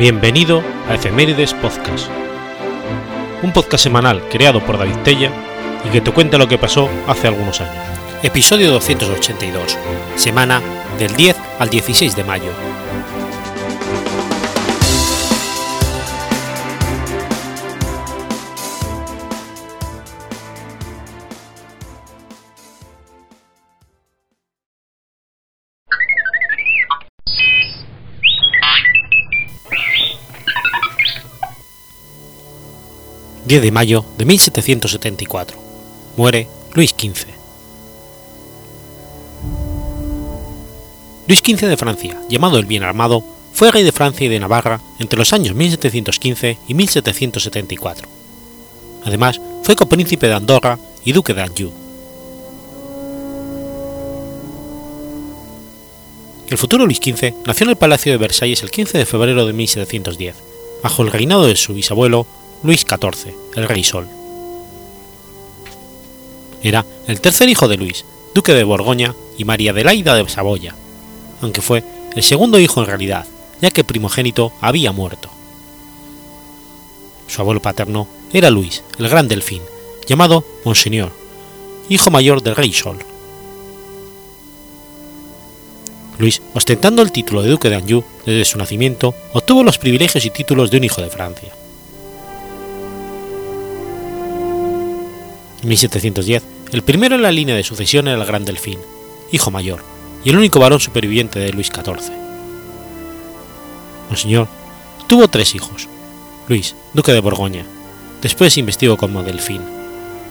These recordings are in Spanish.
Bienvenido a Efemérides Podcast, un podcast semanal creado por David Tella y que te cuenta lo que pasó hace algunos años. Episodio 282, semana del 10 al 16 de mayo. 10 de mayo de 1774. Muere Luis XV. Luis XV de Francia, llamado el Bien Armado, fue rey de Francia y de Navarra entre los años 1715 y 1774. Además, fue copríncipe de Andorra y duque de Anjou. El futuro Luis XV nació en el Palacio de Versalles el 15 de febrero de 1710, bajo el reinado de su bisabuelo Luis XIV, el Rey Sol. Era el tercer hijo de Luis, duque de Borgoña y María Adelaida de Saboya, aunque fue el segundo hijo en realidad, ya que el primogénito había muerto. Su abuelo paterno era Luis, el gran delfín, llamado Monseñor, hijo mayor del Rey Sol. Luis, ostentando el título de duque de Anjou desde su nacimiento, obtuvo los privilegios y títulos de un hijo de Francia. En 1710, el primero en la línea de sucesión era el Gran Delfín, hijo mayor, y el único varón superviviente de Luis XIV. Monseñor tuvo tres hijos: Luis, duque de Borgoña, después se como Delfín;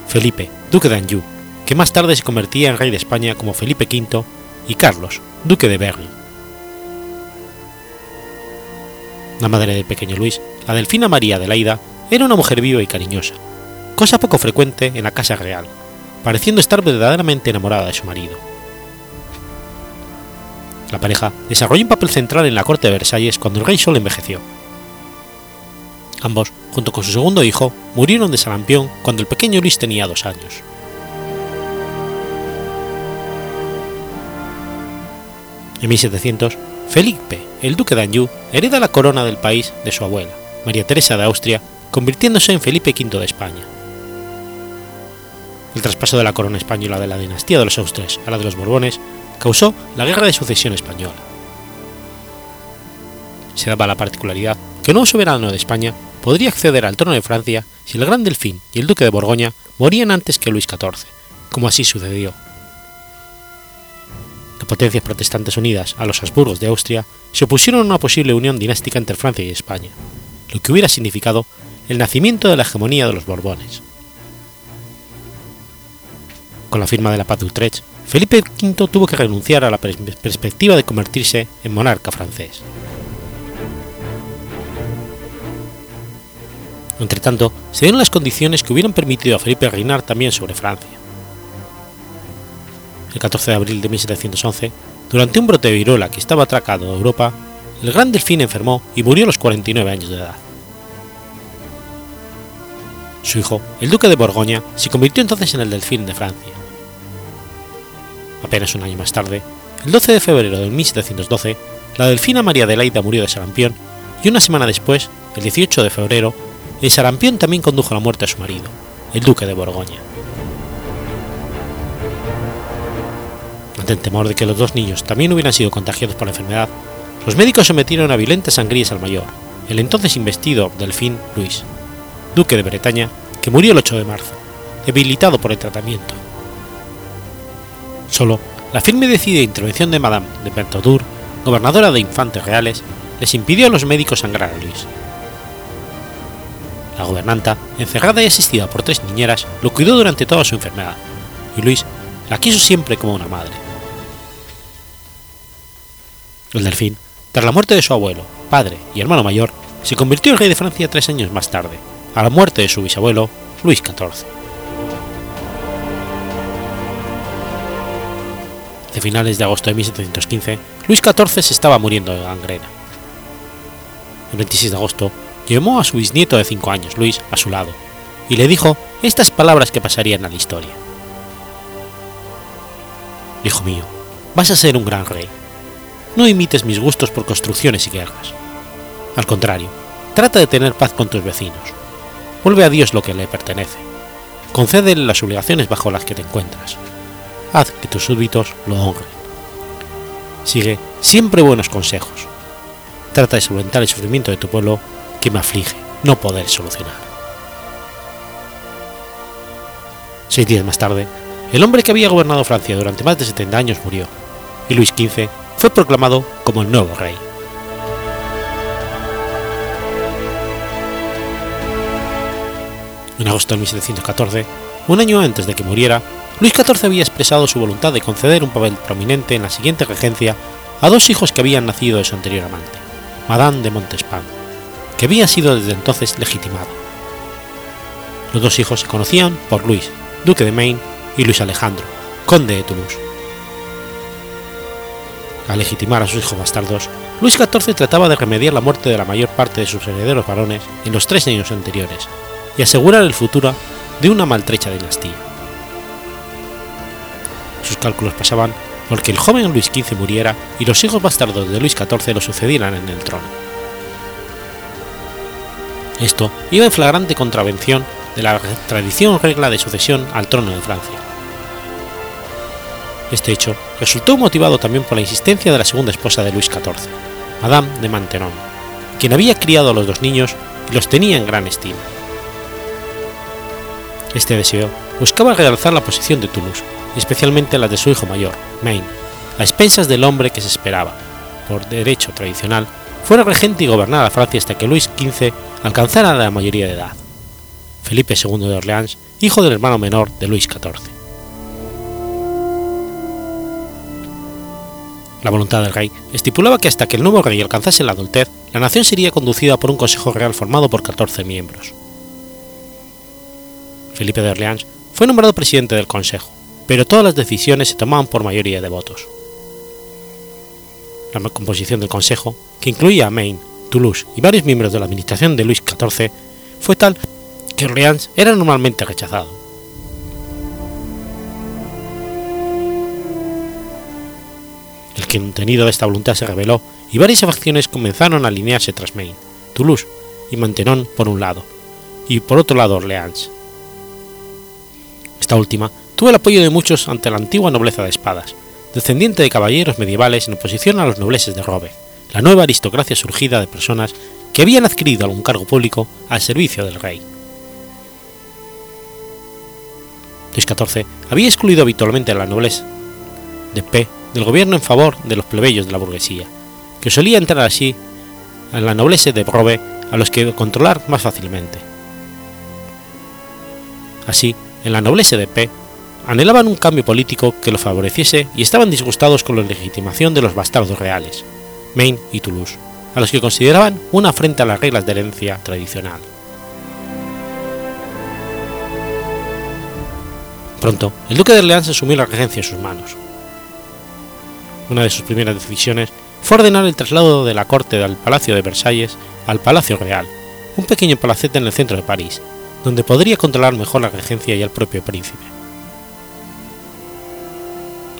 Felipe, duque de Anjou, que más tarde se convertía en rey de España como Felipe V, y Carlos, duque de Berry. La madre del pequeño Luis, la delfina María Adelaida, era una mujer viva y cariñosa, cosa poco frecuente en la casa real, pareciendo estar verdaderamente enamorada de su marido. La pareja desarrolló un papel central en la corte de Versalles cuando el rey Sol envejeció. Ambos, junto con su segundo hijo, murieron de sarampión cuando el pequeño Luis tenía dos años. En 1700, Felipe, el duque de Anjou, hereda la corona del país de su abuela, María Teresa de Austria, convirtiéndose en Felipe V de España. El traspaso de la corona española de la dinastía de los Austres a la de los Borbones causó la Guerra de Sucesión Española. Se daba la particularidad que un nuevo soberano de España podría acceder al trono de Francia si el Gran Delfín y el Duque de Borgoña morían antes que Luis XIV, como así sucedió. Las potencias protestantes unidas a los Habsburgos de Austria se opusieron a una posible unión dinástica entre Francia y España, lo que hubiera significado el nacimiento de la hegemonía de los Borbones. Con la firma de la paz de Utrecht, Felipe V tuvo que renunciar a la perspectiva de convertirse en monarca francés. Entretanto, se dieron las condiciones que hubieran permitido a Felipe reinar también sobre Francia. El 14 de abril de 1711, durante un brote de viruela que estaba atracado de Europa, el gran delfín enfermó y murió a los 49 años de edad. Su hijo, el duque de Borgoña, se convirtió entonces en el delfín de Francia. Apenas un año más tarde, el 12 de febrero de 1712, la delfina María Adelaida murió de sarampión y una semana después, el 18 de febrero, el sarampión también condujo a la muerte a su marido, el duque de Borgoña. Ante el temor de que los dos niños también hubieran sido contagiados por la enfermedad, los médicos sometieron a violentas sangrías al mayor, el entonces investido delfín Luis, duque de Bretaña, que murió el 8 de marzo, debilitado por el tratamiento. Solo la firme y decidida intervención de Madame de Bertaudur, gobernadora de Infantes Reales, les impidió a los médicos sangrar a Luis. La gobernanta, encerrada y asistida por tres niñeras, lo cuidó durante toda su enfermedad, y Luis la quiso siempre como una madre. El delfín, tras la muerte de su abuelo, padre y hermano mayor, se convirtió en rey de Francia tres años más tarde, a la muerte de su bisabuelo, Luis XIV. De finales de agosto de 1715, Luis XIV se estaba muriendo de gangrena. El 26 de agosto, llamó a su bisnieto de 5 años, Luis, a su lado, y le dijo estas palabras que pasarían a la historia. Hijo mío, vas a ser un gran rey. No imites mis gustos por construcciones y guerras. Al contrario, trata de tener paz con tus vecinos. Vuelve a Dios lo que le pertenece. Concédele las obligaciones bajo las que te encuentras. Haz que tus súbditos lo honren. Sigue siempre buenos consejos. Trata de solventar el sufrimiento de tu pueblo que me aflige no poder solucionar. Seis días más tarde, el hombre que había gobernado Francia durante más de 70 años murió, y Luis XV fue proclamado como el nuevo rey. En agosto de 1714, un año antes de que muriera, Luis XIV había expresado su voluntad de conceder un papel prominente en la siguiente regencia a dos hijos que habían nacido de su anterior amante, Madame de Montespan, que había sido desde entonces legitimado. Los dos hijos se conocían por Luis, duque de Maine, y Luis Alejandro, conde de Toulouse. Al legitimar a sus hijos bastardos, Luis XIV trataba de remediar la muerte de la mayor parte de sus herederos varones en los tres años anteriores y asegurar el futuro de una maltrecha dinastía. Sus cálculos pasaban por que el joven Luis XV muriera y los hijos bastardos de Luis XIV lo sucedieran en el trono. Esto iba en flagrante contravención de la tradición regla de sucesión al trono de Francia. Este hecho resultó motivado también por la insistencia de la segunda esposa de Luis XIV, Madame de Maintenon, quien había criado a los dos niños y los tenía en gran estima. Este deseo buscaba realzar la posición de Toulouse, especialmente la de su hijo mayor, Maine, a expensas del hombre que se esperaba, por derecho tradicional, fuera regente y gobernara Francia hasta que Luis XV alcanzara la mayoría de edad. Felipe II de Orleans, hijo del hermano menor de Luis XIV. La voluntad del rey estipulaba que hasta que el nuevo rey alcanzase la adultez, la nación sería conducida por un consejo real formado por 14 miembros. Felipe de Orleans fue nombrado presidente del consejo, pero todas las decisiones se tomaban por mayoría de votos. La composición del consejo, que incluía a Maine, Toulouse y varios miembros de la administración de Luis XIV, fue tal que Orleans era normalmente rechazado. El contenido de esta voluntad se reveló y varias facciones comenzaron a alinearse tras Maine, Toulouse y Maintenon por un lado, y por otro lado Orleans. Esta última tuvo el apoyo de muchos ante la antigua nobleza de espadas, descendiente de caballeros medievales en oposición a los nobleses de Robe, la nueva aristocracia surgida de personas que habían adquirido algún cargo público al servicio del rey. Luis XIV había excluido habitualmente a la nobleza de P del gobierno en favor de los plebeyos de la burguesía, que solía entrar así en la nobleza de Robe a los que controlar más fácilmente. Así, en la nobleza de P anhelaban un cambio político que los favoreciese y estaban disgustados con la legitimación de los bastardos reales, Maine y Toulouse, a los que consideraban una afrenta a las reglas de herencia tradicional. Pronto, el duque de Orleans asumió la regencia en sus manos. Una de sus primeras decisiones fue ordenar el traslado de la corte del Palacio de Versalles al Palacio Real, un pequeño palacete en el centro de París, donde podría controlar mejor la regencia y al propio príncipe.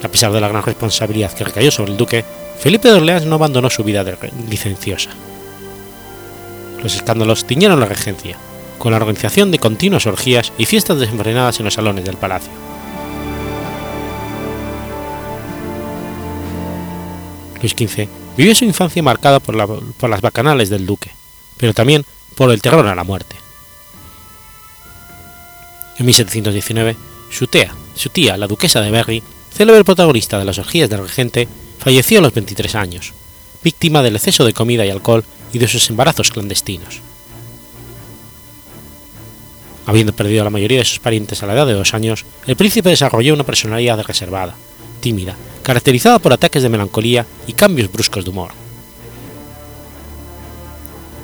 A pesar de la gran responsabilidad que recayó sobre el duque, Felipe de Orleans no abandonó su vida licenciosa. Los escándalos tiñeron la regencia, con la organización de continuas orgías y fiestas desenfrenadas en los salones del palacio. Luis XV vivió su infancia marcada por, por las bacanales del duque, pero también por el terror a la muerte. En 1719, su tía, su tía, la duquesa de Berry, célebre protagonista de las orgías del regente, falleció a los 23 años, víctima del exceso de comida y alcohol y de sus embarazos clandestinos. Habiendo perdido a la mayoría de sus parientes a la edad de dos años, el príncipe desarrolló una personalidad reservada, tímida, caracterizada por ataques de melancolía y cambios bruscos de humor.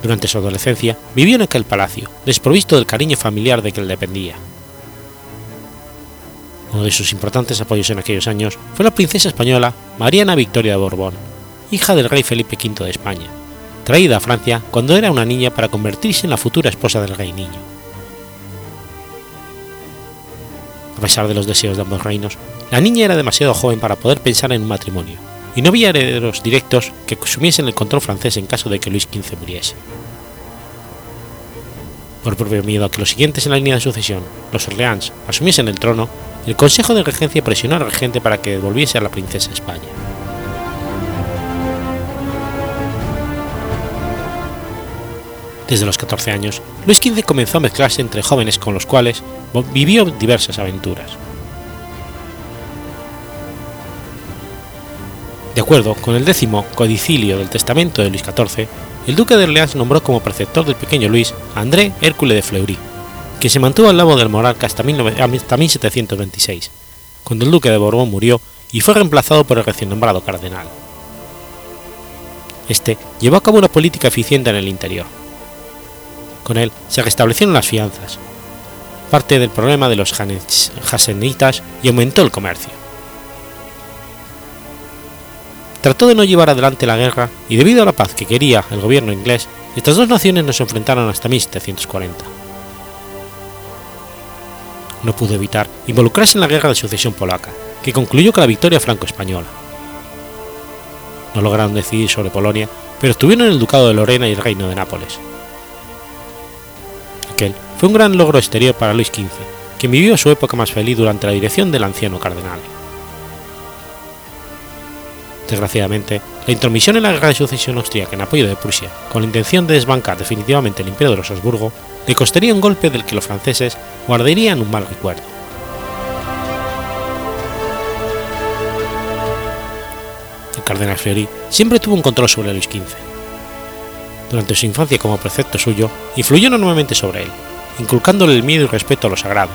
Durante su adolescencia vivió en aquel palacio, desprovisto del cariño familiar de que él dependía. Uno de sus importantes apoyos en aquellos años fue la princesa española Mariana Victoria de Borbón, hija del rey Felipe V de España, traída a Francia cuando era una niña para convertirse en la futura esposa del rey niño. A pesar de los deseos de ambos reinos, la niña era demasiado joven para poder pensar en un matrimonio, y no había herederos directos que asumiesen el control francés en caso de que Luis XV muriese. Por propio miedo a que los siguientes en la línea de sucesión, los Orleans, asumiesen el trono, el Consejo de Regencia presionó al regente para que devolviese a la princesa España. Desde los 14 años, Luis XV comenzó a mezclarse entre jóvenes con los cuales vivió diversas aventuras. De acuerdo con el décimo codicilio del testamento de Luis XIV, el duque de Orleans nombró como preceptor del pequeño Luis a André Hércules de Fleury, que se mantuvo al lado del monarca hasta, 1726, cuando el duque de Borbón murió y fue reemplazado por el recién nombrado cardenal. Este llevó a cabo una política eficiente en el interior. Con él se restablecieron las fianzas, parte del problema de los jasenitas y aumentó el comercio. Trató de no llevar adelante la guerra y debido a la paz que quería el gobierno inglés, estas dos naciones no se enfrentaron hasta 1740. No pudo evitar involucrarse en la guerra de sucesión polaca, que concluyó con la victoria franco-española. No lograron decidir sobre Polonia, pero estuvieron en el Ducado de Lorena y el Reino de Nápoles. Aquel fue un gran logro exterior para Luis XV, quien vivió su época más feliz durante la dirección del anciano cardenal. Desgraciadamente, la intromisión en la guerra de sucesión austríaca en apoyo de Prusia, con la intención de desbancar definitivamente el imperio de los Habsburgo, le costaría un golpe del que los franceses guardarían un mal recuerdo. El cardenal Fleury siempre tuvo un control sobre Luis XV. Durante su infancia como precepto suyo, influyó enormemente sobre él, inculcándole el miedo y respeto a lo sagrado,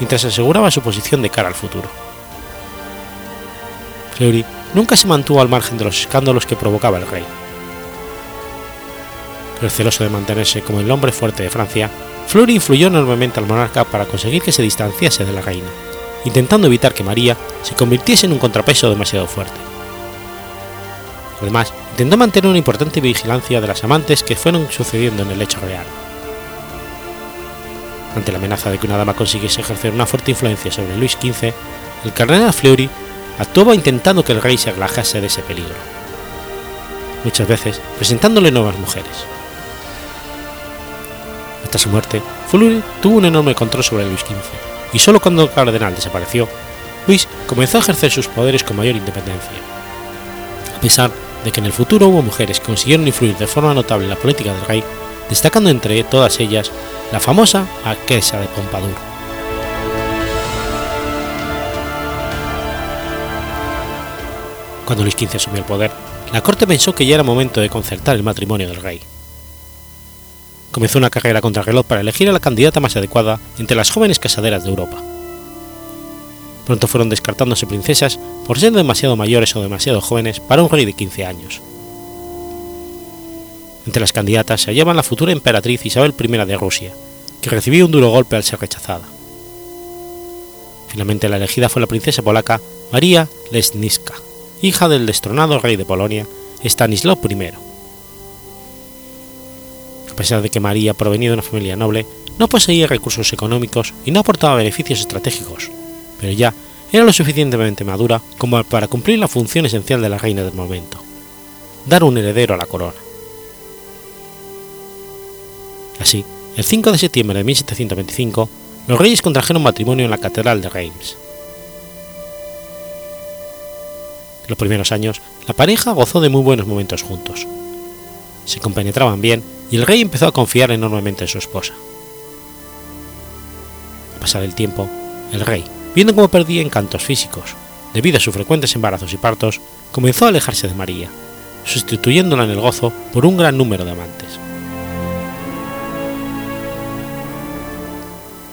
mientras aseguraba su posición de cara al futuro. Fleury nunca se mantuvo al margen de los escándalos que provocaba el rey. Pero celoso de mantenerse como el hombre fuerte de Francia, Fleury influyó enormemente al monarca para conseguir que se distanciase de la reina, intentando evitar que María se convirtiese en un contrapeso demasiado fuerte. Además, intentó mantener una importante vigilancia de las amantes que fueron sucediendo en el hecho real. Ante la amenaza de que una dama consiguiese ejercer una fuerte influencia sobre Luis XV, el cardenal Fleury actuaba intentando que el rey se relajase de ese peligro, muchas veces presentándole nuevas mujeres. Hasta su muerte, Fleury tuvo un enorme control sobre Luis XV, y solo cuando el cardenal desapareció, Luis comenzó a ejercer sus poderes con mayor independencia. A pesar de que en el futuro hubo mujeres que consiguieron influir de forma notable en la política del rey, destacando entre todas ellas la famosa Marquesa de Pompadour. Cuando Luis XV asumió el poder, la corte pensó que ya era momento de concertar el matrimonio del rey. Comenzó una carrera contra el reloj para elegir a la candidata más adecuada entre las jóvenes casaderas de Europa. Pronto fueron descartándose princesas por ser demasiado mayores o demasiado jóvenes para un rey de 15 años. Entre las candidatas se hallaban la futura emperatriz Isabel I de Rusia, que recibió un duro golpe al ser rechazada. Finalmente la elegida fue la princesa polaca María Lesniska hija del destronado rey de Polonia, Stanislao I. A pesar de que María provenía de una familia noble, no poseía recursos económicos y no aportaba beneficios estratégicos, pero ya era lo suficientemente madura como para cumplir la función esencial de la reina del momento, dar un heredero a la corona. Así, el 5 de septiembre de 1725, los reyes contrajeron matrimonio en la Catedral de Reims. Los primeros años, la pareja gozó de muy buenos momentos juntos. Se compenetraban bien y el rey empezó a confiar enormemente en su esposa. A pasar el tiempo, el rey, viendo cómo perdía encantos físicos, debido a sus frecuentes embarazos y partos, comenzó a alejarse de María, sustituyéndola en el gozo por un gran número de amantes.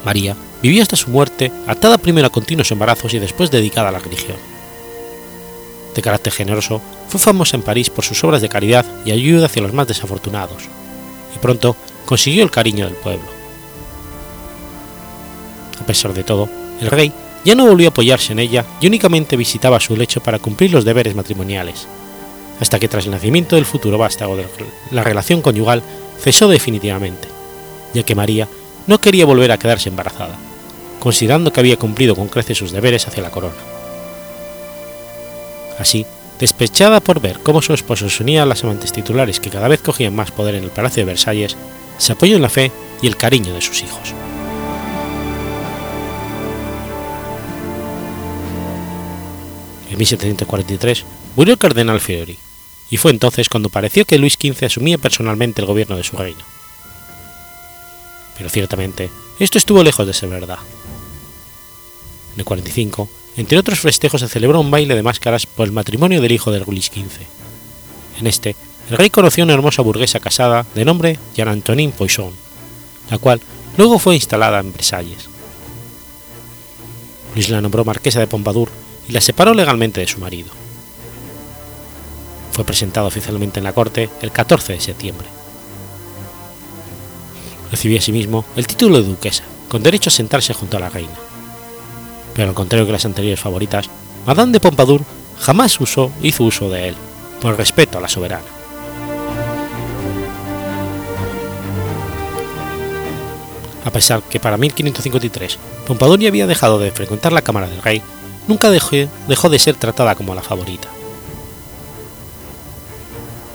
María vivió hasta su muerte atada primero a continuos embarazos y después dedicada a la religión de carácter generoso, fue famosa en París por sus obras de caridad y ayuda hacia los más desafortunados, y pronto consiguió el cariño del pueblo. A pesar de todo, el rey ya no volvió a apoyarse en ella y únicamente visitaba su lecho para cumplir los deberes matrimoniales, hasta que tras el nacimiento del futuro vástago la relación conyugal cesó definitivamente, ya que María no quería volver a quedarse embarazada, considerando que había cumplido con creces sus deberes hacia la corona. Así, despechada por ver cómo su esposo se unía a las amantes titulares que cada vez cogían más poder en el Palacio de Versalles, se apoyó en la fe y el cariño de sus hijos. En 1743 murió el cardenal Fiori, y fue entonces cuando pareció que Luis XV asumía personalmente el gobierno de su reino. Pero ciertamente, esto estuvo lejos de ser verdad. En el 45, entre otros festejos, se celebró un baile de máscaras por el matrimonio del hijo de Luis XV. En este, el rey conoció a una hermosa burguesa casada de nombre Jean-Antonin Poisson, la cual luego fue instalada en Versalles. Luis la nombró marquesa de Pompadour y la separó legalmente de su marido. Fue presentado oficialmente en la corte el 14 de septiembre. Recibió asimismo el título de duquesa, con derecho a sentarse junto a la reina. Pero al contrario que las anteriores favoritas, Madame de Pompadour jamás usó, hizo uso de él, por respeto a la soberana. A pesar que para 1553 Pompadour ya había dejado de frecuentar la cámara del rey, nunca dejó, dejó de ser tratada como la favorita.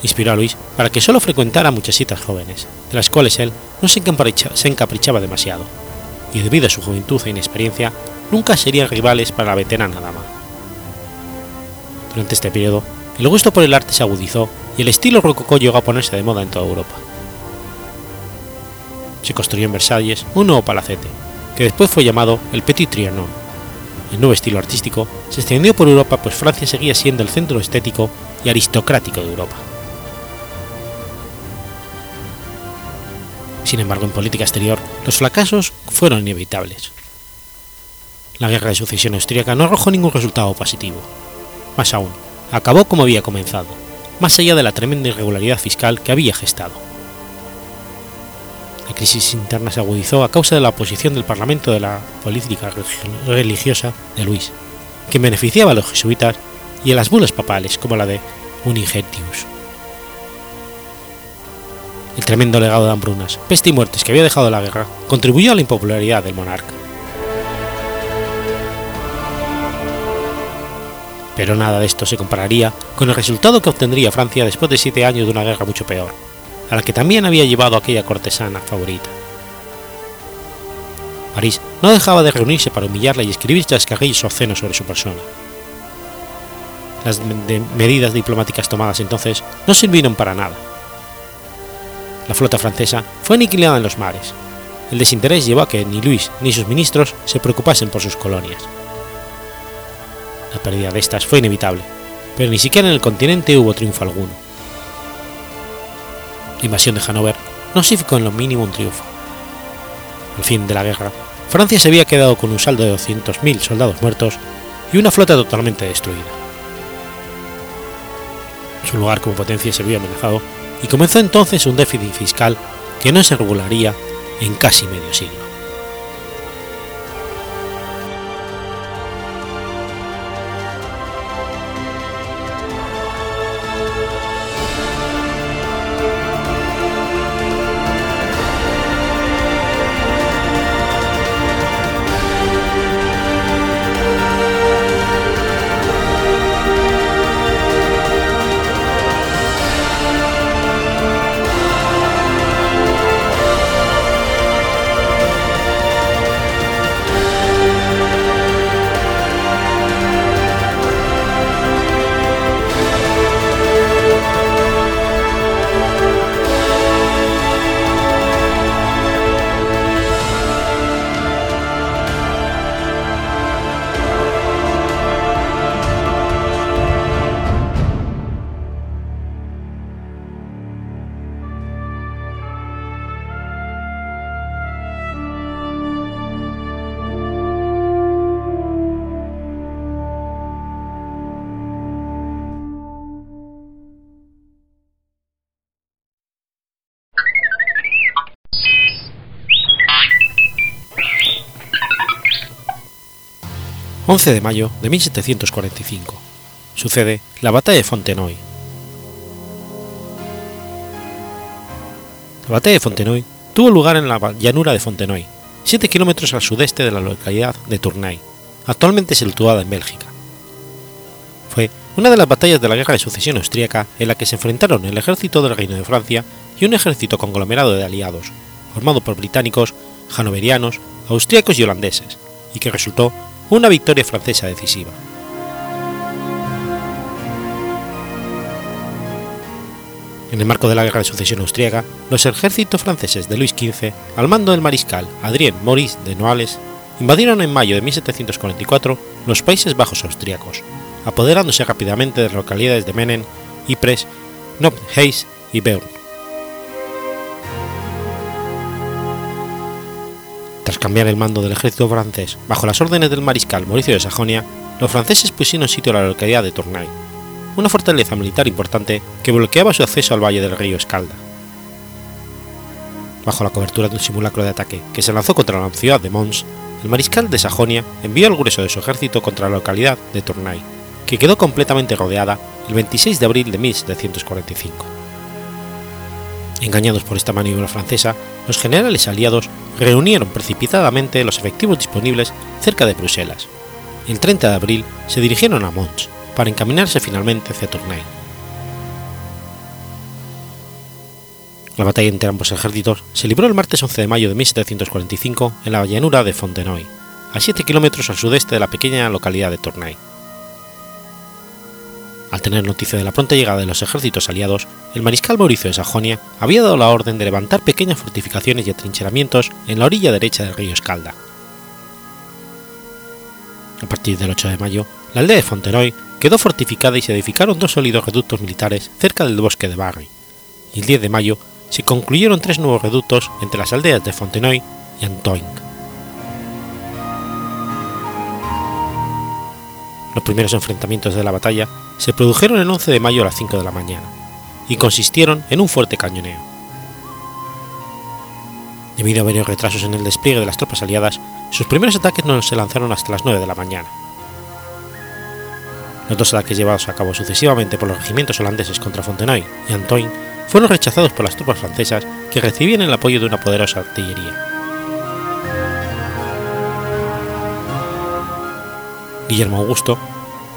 Inspiró a Luis para que solo frecuentara muchachitas jóvenes, de las cuales él no se se encaprichaba demasiado, y debido a su juventud e inexperiencia, nunca serían rivales para la veterana dama. Durante este periodo, el gusto por el arte se agudizó y el estilo rococó llegó a ponerse de moda en toda Europa. Se construyó en Versalles un nuevo palacete, que después fue llamado el Petit Trianon. El nuevo estilo artístico se extendió por Europa pues Francia seguía siendo el centro estético y aristocrático de Europa. Sin embargo, en política exterior, los fracasos fueron inevitables. La guerra de sucesión austríaca no arrojó ningún resultado positivo. Más aún, acabó como había comenzado, más allá de la tremenda irregularidad fiscal que había gestado. La crisis interna se agudizó a causa de la oposición del Parlamento de la política religiosa de Luis, que beneficiaba a los jesuitas y a las bulas papales como la de Unigetius. El tremendo legado de hambrunas, peste y muertes que había dejado la guerra contribuyó a la impopularidad del monarca. Pero nada de esto se compararía con el resultado que obtendría Francia después de siete años de una guerra mucho peor, a la que también había llevado aquella cortesana favorita. París no dejaba de reunirse para humillarla y escribir chascarrillos obscenos sobre su persona. Las medidas diplomáticas tomadas entonces no sirvieron para nada. La flota francesa fue aniquilada en los mares. El desinterés llevó a que ni Luis ni sus ministros se preocupasen por sus colonias. La pérdida de estas fue inevitable, pero ni siquiera en el continente hubo triunfo alguno. La invasión de Hanover no significó en lo mínimo un triunfo. Al fin de la guerra, Francia se había quedado con un saldo de 200.000 soldados muertos y una flota totalmente destruida. Su lugar como potencia se vio amenazado y comenzó entonces un déficit fiscal que no se regularía en casi medio siglo. 11 de mayo de 1745. Sucede la batalla de Fontenoy. La batalla de Fontenoy tuvo lugar en la llanura de Fontenoy, 7 kilómetros al sudeste de la localidad de Tournai, actualmente situada en Bélgica. Fue una de las batallas de la Guerra de Sucesión Austríaca en la que se enfrentaron el ejército del Reino de Francia y un ejército conglomerado de aliados, formado por británicos, hanoverianos, austríacos y holandeses, y que resultó una victoria francesa decisiva. En el marco de la Guerra de Sucesión Austríaca, los ejércitos franceses de Luis XV, al mando del mariscal Adrien Maurice de Noailles, invadieron en mayo de 1744 los Países Bajos austríacos, apoderándose rápidamente de las localidades de Menen, Ypres, Nobheis y Beurn. Tras cambiar el mando del ejército francés bajo las órdenes del mariscal Mauricio de Sajonia, los franceses pusieron sitio a la localidad de Tournai, una fortaleza militar importante que bloqueaba su acceso al valle del río Escalda. Bajo la cobertura de un simulacro de ataque que se lanzó contra la ciudad de Mons, el mariscal de Sajonia envió al grueso de su ejército contra la localidad de Tournai, que quedó completamente rodeada el 26 de abril de 1745. Engañados por esta maniobra francesa, los generales aliados reunieron precipitadamente los efectivos disponibles cerca de Bruselas. El 30 de abril se dirigieron a Mons para encaminarse finalmente hacia Tournai. La batalla entre ambos ejércitos se libró el martes 11 de mayo de 1745 en la llanura de Fontenoy, a 7 kilómetros al sudeste de la pequeña localidad de Tournai. Al tener noticia de la pronta llegada de los ejércitos aliados, el mariscal Mauricio de Sajonia había dado la orden de levantar pequeñas fortificaciones y atrincheramientos en la orilla derecha del río Escalda. A partir del 8 de mayo, la aldea de Fontenoy quedó fortificada y se edificaron dos sólidos reductos militares cerca del bosque de Barry, y el 10 de mayo se concluyeron tres nuevos reductos entre las aldeas de Fontenoy y Antoing. Los primeros enfrentamientos de la batalla se produjeron el 11 de mayo a las 5 de la mañana y consistieron en un fuerte cañoneo. Debido a varios retrasos en el despliegue de las tropas aliadas, sus primeros ataques no se lanzaron hasta las 9 de la mañana. Los dos ataques llevados a cabo sucesivamente por los regimientos holandeses contra Fontenoy y Antoine fueron rechazados por las tropas francesas que recibían el apoyo de una poderosa artillería. Guillermo Augusto,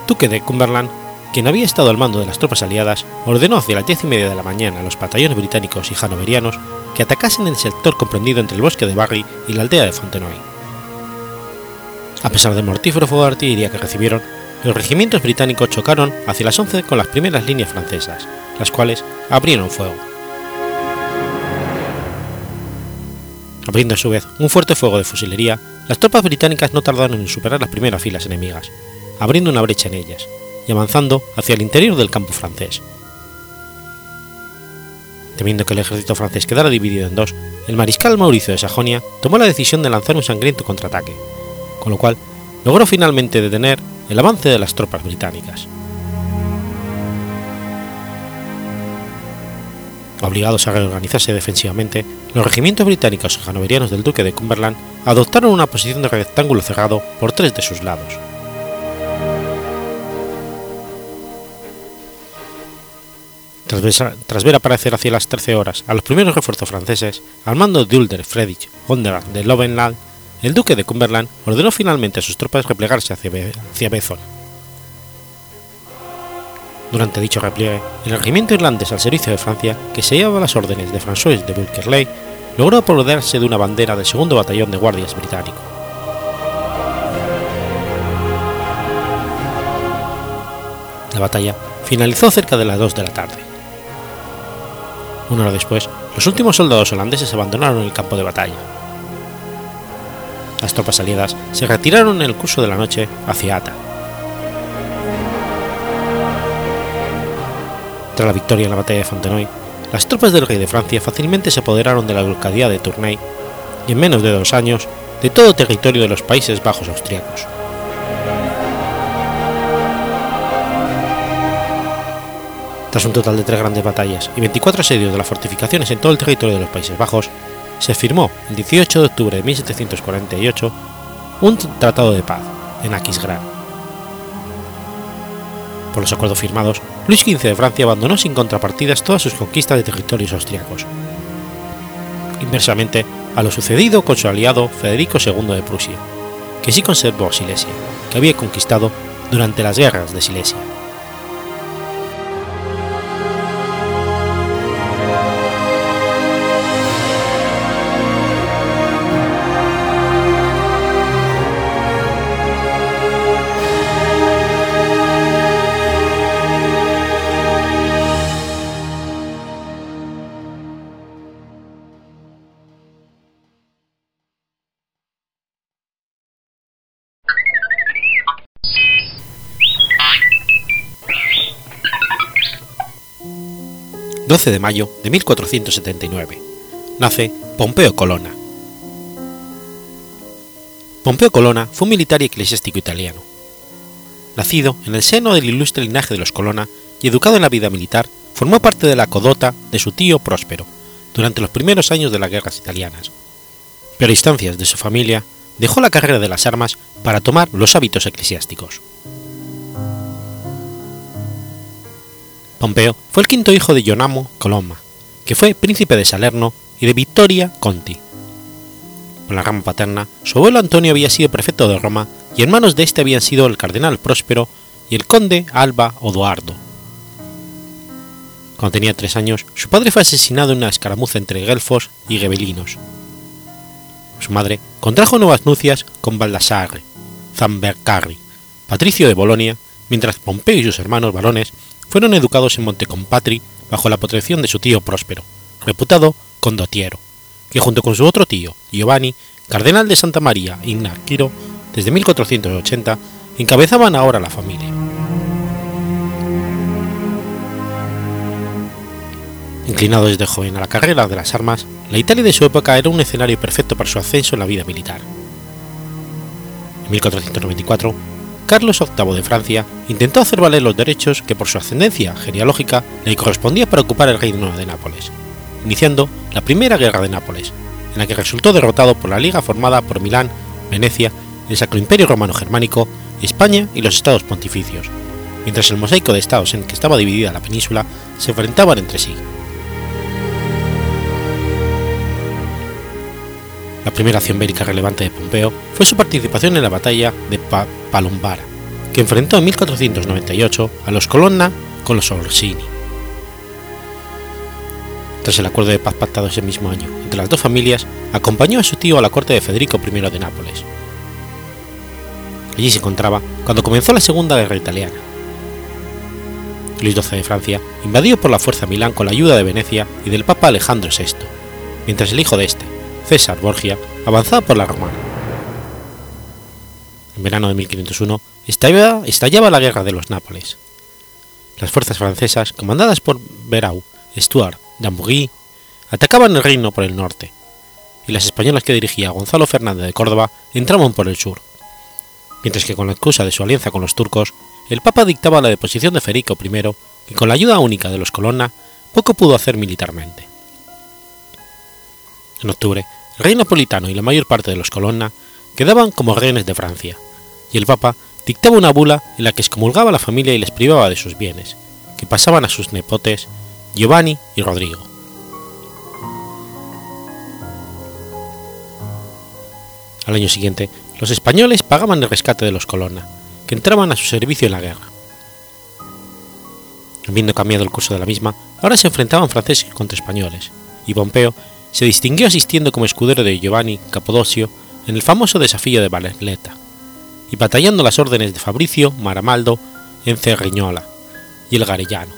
duque de Cumberland, quien había estado al mando de las tropas aliadas, ordenó hacia las diez y media de la mañana a los batallones británicos y hanoverianos que atacasen el sector comprendido entre el bosque de Barry y la aldea de Fontenoy. A pesar del mortífero fuego de artillería que recibieron, los regimientos británicos chocaron hacia las 11 con las primeras líneas francesas, las cuales abrieron fuego. Abriendo a su vez un fuerte fuego de fusilería, las tropas británicas no tardaron en superar las primeras filas enemigas, abriendo una brecha en ellas y avanzando hacia el interior del campo francés. Temiendo que el ejército francés quedara dividido en dos, el mariscal Mauricio de Sajonia tomó la decisión de lanzar un sangriento contraataque, con lo cual logró finalmente detener el avance de las tropas británicas. Obligados a reorganizarse defensivamente, los regimientos británicos y hanoverianos del duque de Cumberland adoptaron una posición de rectángulo cerrado por tres de sus lados. Tras ver, aparecer hacia las 13 horas a los primeros refuerzos franceses, al mando de Ulder Friedrich Gonderat de Lovenland, el duque de Cumberland ordenó finalmente a sus tropas replegarse hacia, hacia Bezon. Durante dicho repliegue, el regimiento irlandés al servicio de Francia, que se llevaba las órdenes de François de Bulkerley, logró apoderarse de una bandera del segundo batallón de guardias británico. La batalla finalizó cerca de las 2 de la tarde. Una hora después, los últimos soldados holandeses abandonaron el campo de batalla. Las tropas aliadas se retiraron en el curso de la noche hacia Ata. Tras la victoria en la batalla de Fontenoy, las tropas del rey de Francia fácilmente se apoderaron de la localidad de Tournai y en menos de dos años de todo territorio de los Países Bajos austriacos. Tras un total de tres grandes batallas y 24 asedios de las fortificaciones en todo el territorio de los Países Bajos, se firmó el 18 de octubre de 1748 un tratado de paz en Aquisgrán. Por los acuerdos firmados, Luis XV de Francia abandonó sin contrapartidas todas sus conquistas de territorios austriacos. Inversamente a lo sucedido con su aliado Federico II de Prusia, que sí conservó Silesia, que había conquistado durante las guerras de Silesia. 12 de mayo de 1479. Nace Pompeo Colonna. Pompeo Colonna fue un militar y eclesiástico italiano. Nacido en el seno del ilustre linaje de los Colonna y educado en la vida militar, formó parte de la codota de su tío Próspero durante los primeros años de las guerras italianas. Pero a instancias de su familia, dejó la carrera de las armas para tomar los hábitos eclesiásticos. Pompeo fue el quinto hijo de Gionamo Coloma, que fue príncipe de Salerno, y de Vittoria Conti. Por la rama paterna, su abuelo Antonio había sido prefecto de Roma y en manos de este habían sido el cardenal Próspero y el conde Alba Odoardo. Cuando tenía tres años, su padre fue asesinado en una escaramuza entre guelfos y gebelinos. Su madre contrajo nuevas nupcias con Baldassarre, Zambercarri, patricio de Bolonia, mientras Pompeo y sus hermanos varones fueron educados en Montecompatri bajo la protección de su tío Próspero, reputado condottiero, que junto con su otro tío, Giovanni, cardenal de Santa María Ignacio, desde 1480, encabezaban ahora la familia. Inclinado desde joven a la carrera de las armas, la Italia de su época era un escenario perfecto para su ascenso en la vida militar. En 1494, Carlos VIII de Francia intentó hacer valer los derechos que por su ascendencia genealógica le correspondía para ocupar el reino de Nápoles, iniciando la Primera Guerra de Nápoles, en la que resultó derrotado por la liga formada por Milán, Venecia, el Sacro Imperio Romano Germánico, España y los Estados Pontificios, mientras el mosaico de estados en que estaba dividida la península se enfrentaban entre sí. La primera acción bélica relevante de Pompeo fue su participación en la batalla de Palombara, que enfrentó en 1498 a los Colonna con los Orsini. Tras el acuerdo de paz pactado ese mismo año entre las dos familias, acompañó a su tío a la corte de Federico I de Nápoles. Allí se encontraba cuando comenzó la Segunda Guerra Italiana. Luis XII de Francia invadió por la fuerza Milán con la ayuda de Venecia y del Papa Alejandro VI, mientras el hijo de este, César Borgia avanzaba por la Romana. En verano de 1501 estallaba, la guerra de los Nápoles. Las fuerzas francesas, comandadas por Berau, Stuart, Dambourgui, atacaban el reino por el norte, y las españolas que dirigía Gonzalo Fernández de Córdoba entraban por el sur, mientras que con la excusa de su alianza con los turcos, el Papa dictaba la deposición de Federico I, que con la ayuda única de los Colonna poco pudo hacer militarmente. En octubre, el rey napolitano y la mayor parte de los Colonna quedaban como rehenes de Francia, y el Papa dictaba una bula en la que excomulgaba a la familia y les privaba de sus bienes, que pasaban a sus nepotes Giovanni y Rodrigo. Al año siguiente, los españoles pagaban el rescate de los Colonna, que entraban a su servicio en la guerra. Habiendo cambiado el curso de la misma, ahora se enfrentaban franceses contra españoles, y Pompeo se distinguió asistiendo como escudero de Giovanni Capodosio en el famoso desafío de Valeta, y batallando las órdenes de Fabricio Maramaldo en Cerriñola y el Garellano.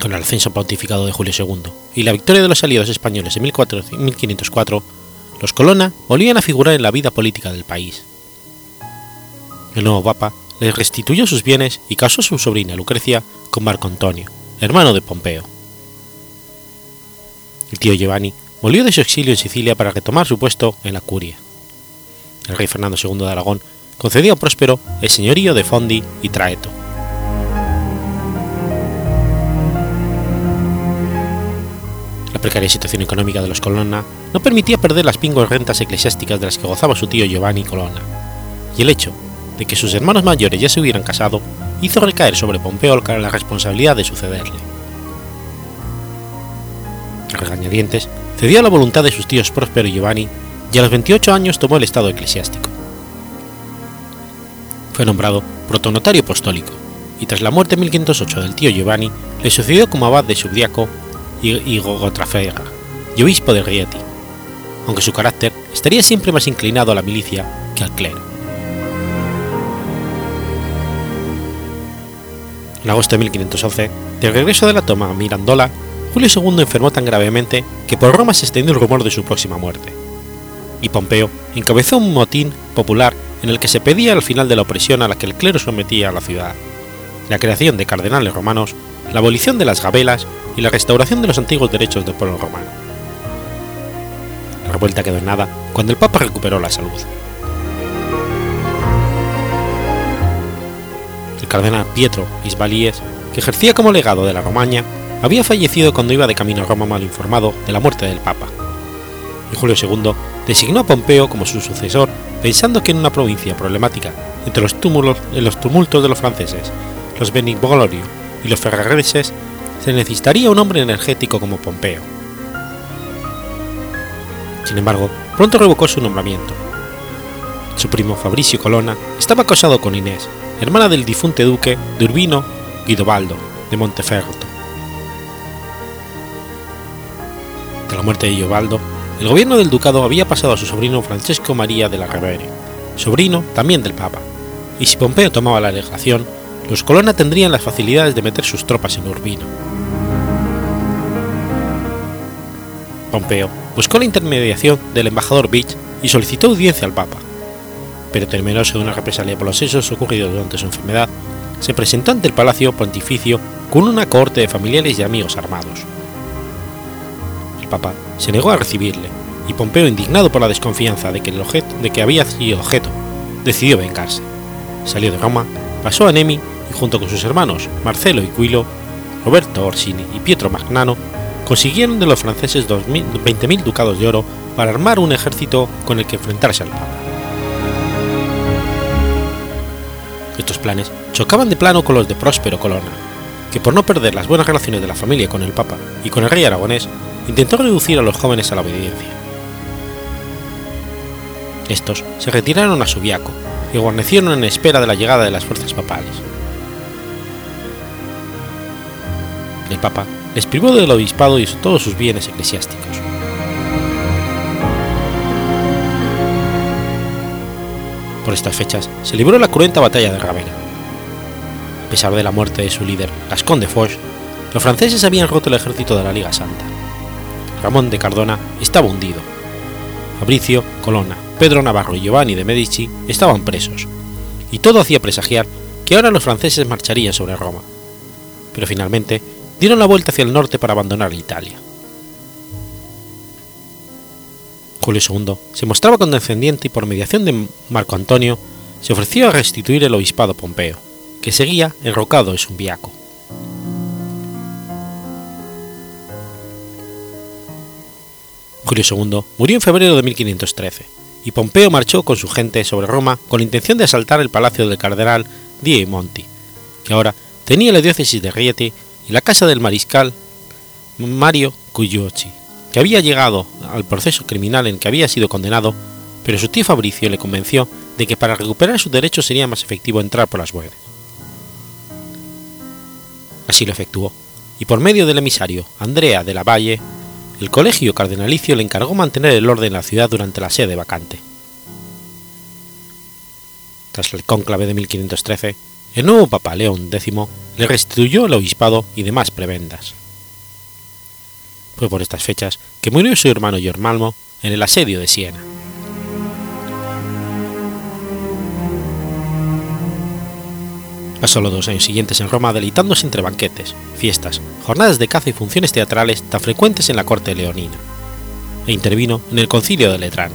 Con el ascenso pontificado de Julio II y la victoria de los aliados españoles en 1504, los Colonna volvían a figurar en la vida política del país. El nuevo papa les restituyó sus bienes y casó a su sobrina Lucrecia con Marco Antonio, hermano de Pompeo. El tío Giovanni volvió de su exilio en Sicilia para retomar su puesto en la curia. El rey Fernando II de Aragón concedió a Próspero el señorío de Fondi y Traeto. La precaria situación económica de los Colonna no permitía perder las pingües rentas eclesiásticas de las que gozaba su tío Giovanni Colonna, y el hecho de que sus hermanos mayores ya se hubieran casado hizo recaer sobre Pompeo la responsabilidad de sucederle regañadientes, cedió a la voluntad de sus tíos Próspero y Giovanni y a los 28 años tomó el estado eclesiástico. Fue nombrado protonotario apostólico y tras la muerte en 1508 del tío Giovanni le sucedió como abad de Subdiaco y Gogotrafega y obispo de Rieti, aunque su carácter estaría siempre más inclinado a la milicia que al clero. En agosto de 1511, de regreso de la toma a Mirandola, Julio II enfermó tan gravemente que por Roma se extendió el rumor de su próxima muerte. Y Pompeo encabezó un motín popular en el que se pedía el final de la opresión a la que el clero sometía a la ciudad. la creación de cardenales romanos, la abolición de las gabelas y la restauración de los antiguos derechos del pueblo romano. La revuelta quedó en nada cuando el Papa recuperó la salud. El cardenal Pietro Isbalíes, que ejercía como legado de la Romaña, había fallecido cuando iba de camino a Roma mal informado de la muerte del Papa. Y Julio II designó a Pompeo como su sucesor pensando que en una provincia problemática entre los, túmulos, en los tumultos de los franceses, los Benignolorio y los ferrareses, se necesitaría un hombre energético como Pompeo. Sin embargo, pronto revocó su nombramiento. Su primo Fabricio Colonna estaba casado con Inés, hermana del difunto duque de Urbino Guidobaldo de Monteferrato. La muerte de Guidobaldo, el gobierno del ducado había pasado a su sobrino Francesco María de la Rebere, sobrino también del Papa, y si Pompeo tomaba la legación, los Colonna tendrían las facilidades de meter sus tropas en Urbino. Pompeo buscó la intermediación del embajador Beach y solicitó audiencia al Papa, pero temeroso de una represalia por los hechos ocurridos durante su enfermedad, se presentó ante el Palacio Pontificio con una cohorte de familiares y amigos armados. Papa se negó a recibirle, y Pompeo, indignado por la desconfianza de que, el objeto, de que había sido objeto, decidió vengarse. Salió de Roma, pasó a Nemi y junto con sus hermanos Marcelo y Quilo, Roberto Orsini y Pietro Magnano, consiguieron de los franceses 20.000 ducados de oro para armar un ejército con el que enfrentarse al Papa. Estos planes chocaban de plano con los de Próspero Colonna, que por no perder las buenas relaciones de la familia con el Papa y con el rey aragonés, intentó reducir a los jóvenes a la obediencia. Estos se retiraron a Subiaco y guarnecieron en espera de la llegada de las fuerzas papales. El Papa les privó del obispado y todos sus bienes eclesiásticos. Por estas fechas se libró la cruenta batalla de Ravenna. A pesar de la muerte de su líder, Gascón de Foch, los franceses habían roto el ejército de la Liga Santa. Ramón de Cardona estaba hundido. Fabricio, Colonna, Pedro Navarro y Giovanni de Medici estaban presos, y todo hacía presagiar que ahora los franceses marcharían sobre Roma. Pero finalmente dieron la vuelta hacia el norte para abandonar Italia. Julio II se mostraba condescendiente y por mediación de Marco Antonio se ofreció a restituir el obispado Pompeo, que seguía enrocado en Sumbiaco. Julio II murió en febrero de 1513 y Pompeo marchó con su gente sobre Roma con la intención de asaltar el palacio del cardenal Die Monti, que ahora tenía la diócesis de Rieti y la casa del mariscal Mario Cugliocci, que había llegado al proceso criminal en que había sido condenado, pero su tío Fabricio le convenció de que para recuperar sus derechos sería más efectivo entrar por las buenas. Así lo efectuó, y por medio del emisario Andrea de la Valle, el colegio cardenalicio le encargó mantener el orden en la ciudad durante la sede vacante. Tras el cónclave de 1513, el nuevo Papa León X le restituyó el obispado y demás prebendas. Fue por estas fechas que murió su hermano Germalmo en el asedio de Siena. Pasó los dos años siguientes en Roma deleitándose entre banquetes, fiestas, jornadas de caza y funciones teatrales tan frecuentes en la corte leonina, e intervino en el concilio de Letrán.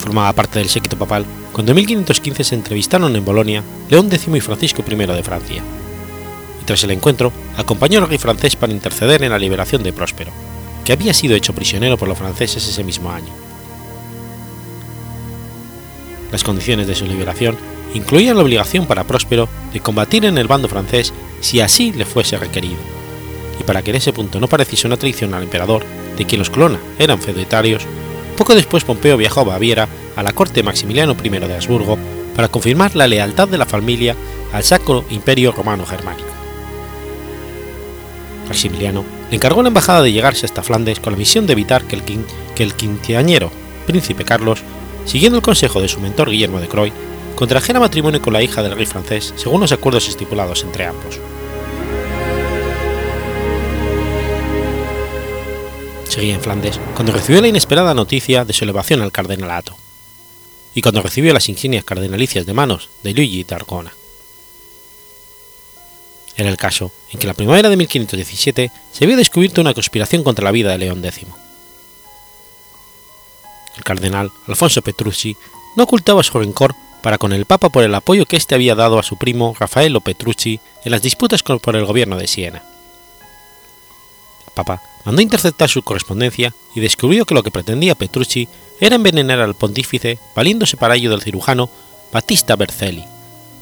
Formaba parte del séquito papal cuando en 1515 se entrevistaron en Bolonia León X y Francisco I de Francia, y tras el encuentro acompañó al rey francés para interceder en la liberación de Próspero, que había sido hecho prisionero por los franceses ese mismo año. Las condiciones de su liberación incluían la obligación para Próspero de combatir en el bando francés si así le fuese requerido, y para que en ese punto no pareciese una traición al emperador, de quien los Colonna eran feudatarios, poco después Pompeo viajó a Baviera a la corte de Maximiliano I de Habsburgo para confirmar la lealtad de la familia al Sacro Imperio Romano Germánico. Maximiliano le encargó la embajada de llegarse hasta Flandes con la misión de evitar que el, quinceañero príncipe Carlos, siguiendo el consejo de su mentor Guillermo de Croy, contrajera matrimonio con la hija del rey francés según los acuerdos estipulados entre ambos. Seguía en Flandes cuando recibió la inesperada noticia de su elevación al cardenalato, y cuando recibió las insignias cardenalicias de manos de Luigi d'Argona. Era el caso en que la primavera de 1517 se había descubierto una conspiración contra la vida de León X. El cardenal Alfonso Petrucci no ocultaba su rencor para con el Papa por el apoyo que éste había dado a su primo Raffaello Petrucci en las disputas por el gobierno de Siena. El Papa mandó interceptar su correspondencia y descubrió que lo que pretendía Petrucci era envenenar al pontífice valiéndose para ello del cirujano Battista Berzelli,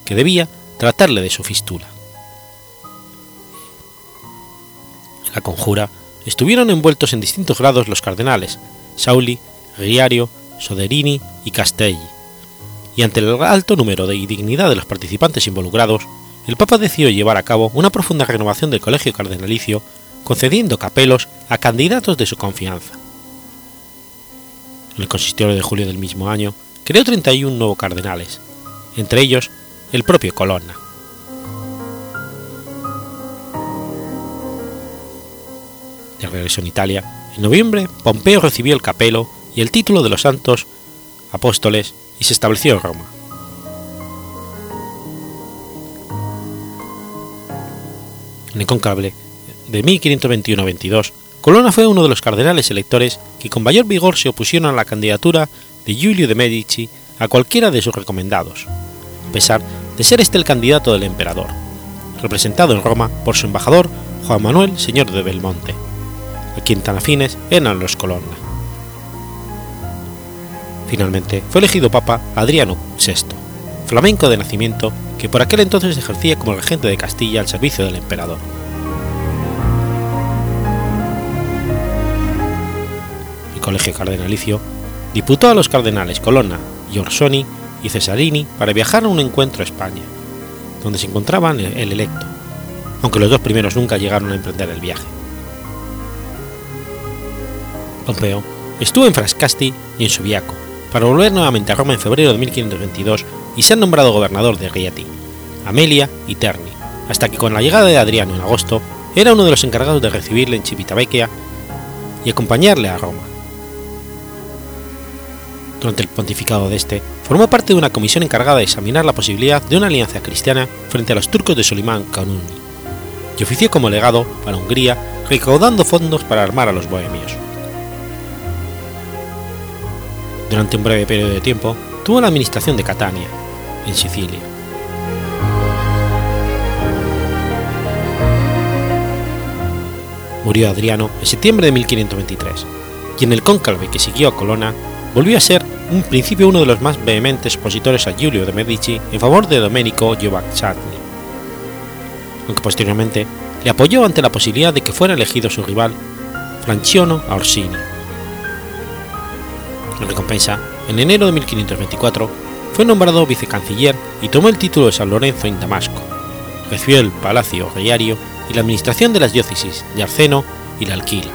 que debía tratarle de su fístula. la conjura estuvieron envueltos en distintos grados los cardenales Sauli, Riario, Soderini y Castelli, y ante el alto número de y dignidad de los participantes involucrados, el Papa decidió llevar a cabo una profunda renovación del colegio cardenalicio, concediendo capelos a candidatos de su confianza. El consistorio de julio del mismo año, creó 31 nuevos cardenales, entre ellos el propio Colonna. De regreso en Italia, en noviembre Pompeo recibió el capelo y el título de los santos apóstoles y se estableció en Roma. En el conclave de 1521-22, Colonna fue uno de los cardenales electores que con mayor vigor se opusieron a la candidatura de Giulio de Medici a cualquiera de sus recomendados, a pesar de ser este el candidato del emperador, representado en Roma por su embajador Juan Manuel Señor de Belmonte, a quien tan afines eran los Colonna. Finalmente fue elegido papa Adriano VI, flamenco de nacimiento que por aquel entonces ejercía como regente de Castilla al servicio del emperador. El colegio cardenalicio diputó a los cardenales Colonna y Orsoni y Cesarini para viajar a un encuentro a España, donde se encontraban el electo, aunque los dos primeros nunca llegaron a emprender el viaje. Pompeo estuvo en Frascasti y en Subiaco, para volver nuevamente a Roma en febrero de 1522 y ser nombrado gobernador de Rieti, Amelia y Terni, hasta que con la llegada de Adriano en agosto era uno de los encargados de recibirle en Civitavecchia y acompañarle a Roma. Durante el pontificado de este, formó parte de una comisión encargada de examinar la posibilidad de una alianza cristiana frente a los turcos de Solimán Kanuni, y ofició como legado para Hungría recaudando fondos para armar a los bohemios. Durante un breve periodo de tiempo, tuvo la administración de Catania, en Sicilia. Murió Adriano en septiembre de 1523, y en el cónclave que siguió a Colonna volvió a ser un principio uno de los más vehementes opositores a Giulio de Medici en favor de Domenico Giovaccini, aunque posteriormente le apoyó ante la posibilidad de que fuera elegido su rival Franciano Orsini. En recompensa, en enero de 1524 fue nombrado vicecanciller y tomó el título de San Lorenzo en Damasco. Recibió el palacio reyario y la administración de las diócesis de Arceno y la Alquila.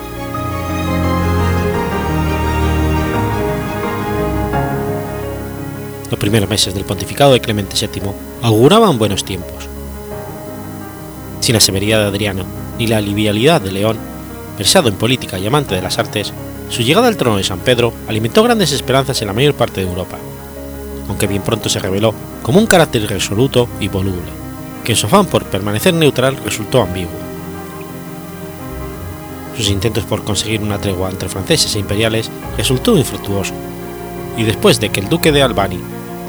Los primeros meses del pontificado de Clemente VII auguraban buenos tiempos. Sin la severidad de Adriano ni la livialidad de León, versado en política y amante de las artes, su llegada al trono de San Pedro alimentó grandes esperanzas en la mayor parte de Europa, aunque bien pronto se reveló como un carácter resoluto y voluble, que en su afán por permanecer neutral resultó ambiguo. Sus intentos por conseguir una tregua entre franceses e imperiales resultó infructuoso, y después de que el duque de Albany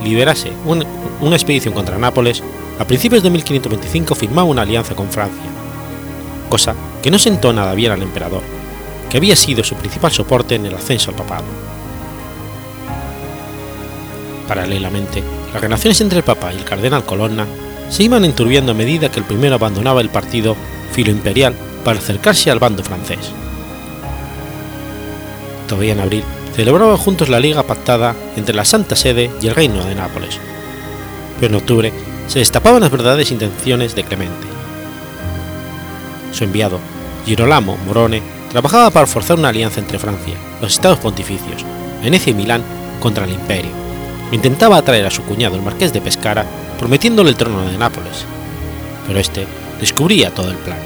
liberase una expedición contra Nápoles, a principios de 1525 firmaba una alianza con Francia, cosa que no sentó nada bien al emperador, que había sido su principal soporte en el ascenso al papado. Paralelamente, las relaciones entre el Papa y el cardenal Colonna se iban enturbiando a medida que el primero abandonaba el partido filoimperial para acercarse al bando francés. Todavía en abril celebraban juntos la liga pactada entre la Santa Sede y el Reino de Nápoles, pero en octubre se destapaban las verdaderas intenciones de Clemente. Su enviado, Girolamo Morone, trabajaba para forzar una alianza entre Francia, los estados pontificios, Venecia y Milán contra el imperio. Intentaba atraer a su cuñado el marqués de Pescara, prometiéndole el trono de Nápoles, pero este descubría todo el plan.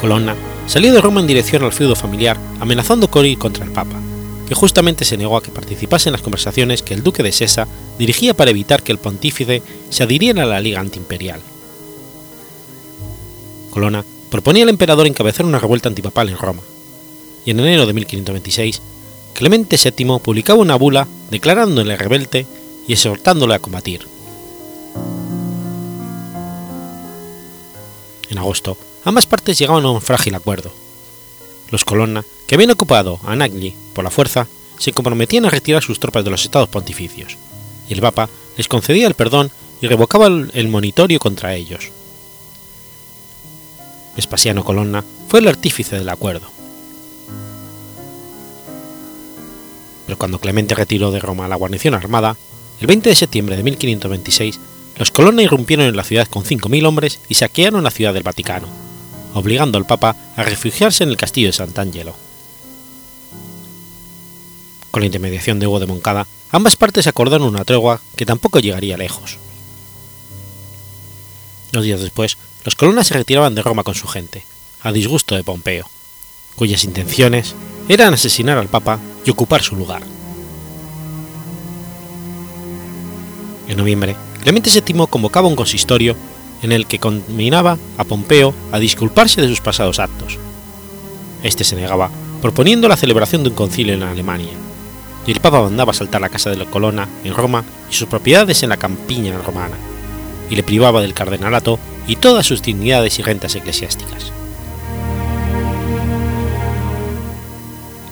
Colonna salió de Roma en dirección al feudo familiar, amenazando con ir contra el Papa, que justamente se negó a que participase en las conversaciones que el duque de Sesa dirigía para evitar que el pontífice se adhiriera a la Liga Antiimperial. Colonna proponía al emperador encabezar una revuelta antipapal en Roma, y en enero de 1526 Clemente VII publicaba una bula declarándole rebelde y exhortándole a combatir. En agosto, ambas partes llegaban a un frágil acuerdo. Los Colonna, que habían ocupado a por la fuerza, se comprometían a retirar sus tropas de los estados pontificios, y el Papa les concedía el perdón y revocaba el monitorio contra ellos. Vespasiano Colonna fue el artífice del acuerdo. Pero cuando Clemente retiró de Roma la guarnición armada, el 20 de septiembre de 1526, los Colonna irrumpieron en la ciudad con 5.000 hombres y saquearon la ciudad del Vaticano, obligando al Papa a refugiarse en el castillo de Sant'Angelo. Con la intermediación de Hugo de Moncada, ambas partes acordaron una tregua que tampoco llegaría lejos. Dos días después, los colonas se retiraban de Roma con su gente, a disgusto de Pompeo, cuyas intenciones eran asesinar al Papa y ocupar su lugar. En noviembre, Clemente VII convocaba un consistorio en el que combinaba a Pompeo a disculparse de sus pasados actos. Este se negaba, proponiendo la celebración de un concilio en Alemania, y el Papa mandaba saltar la casa de la Colonna en Roma y sus propiedades en la campiña romana, y le privaba del cardenalato y todas sus dignidades y rentas eclesiásticas.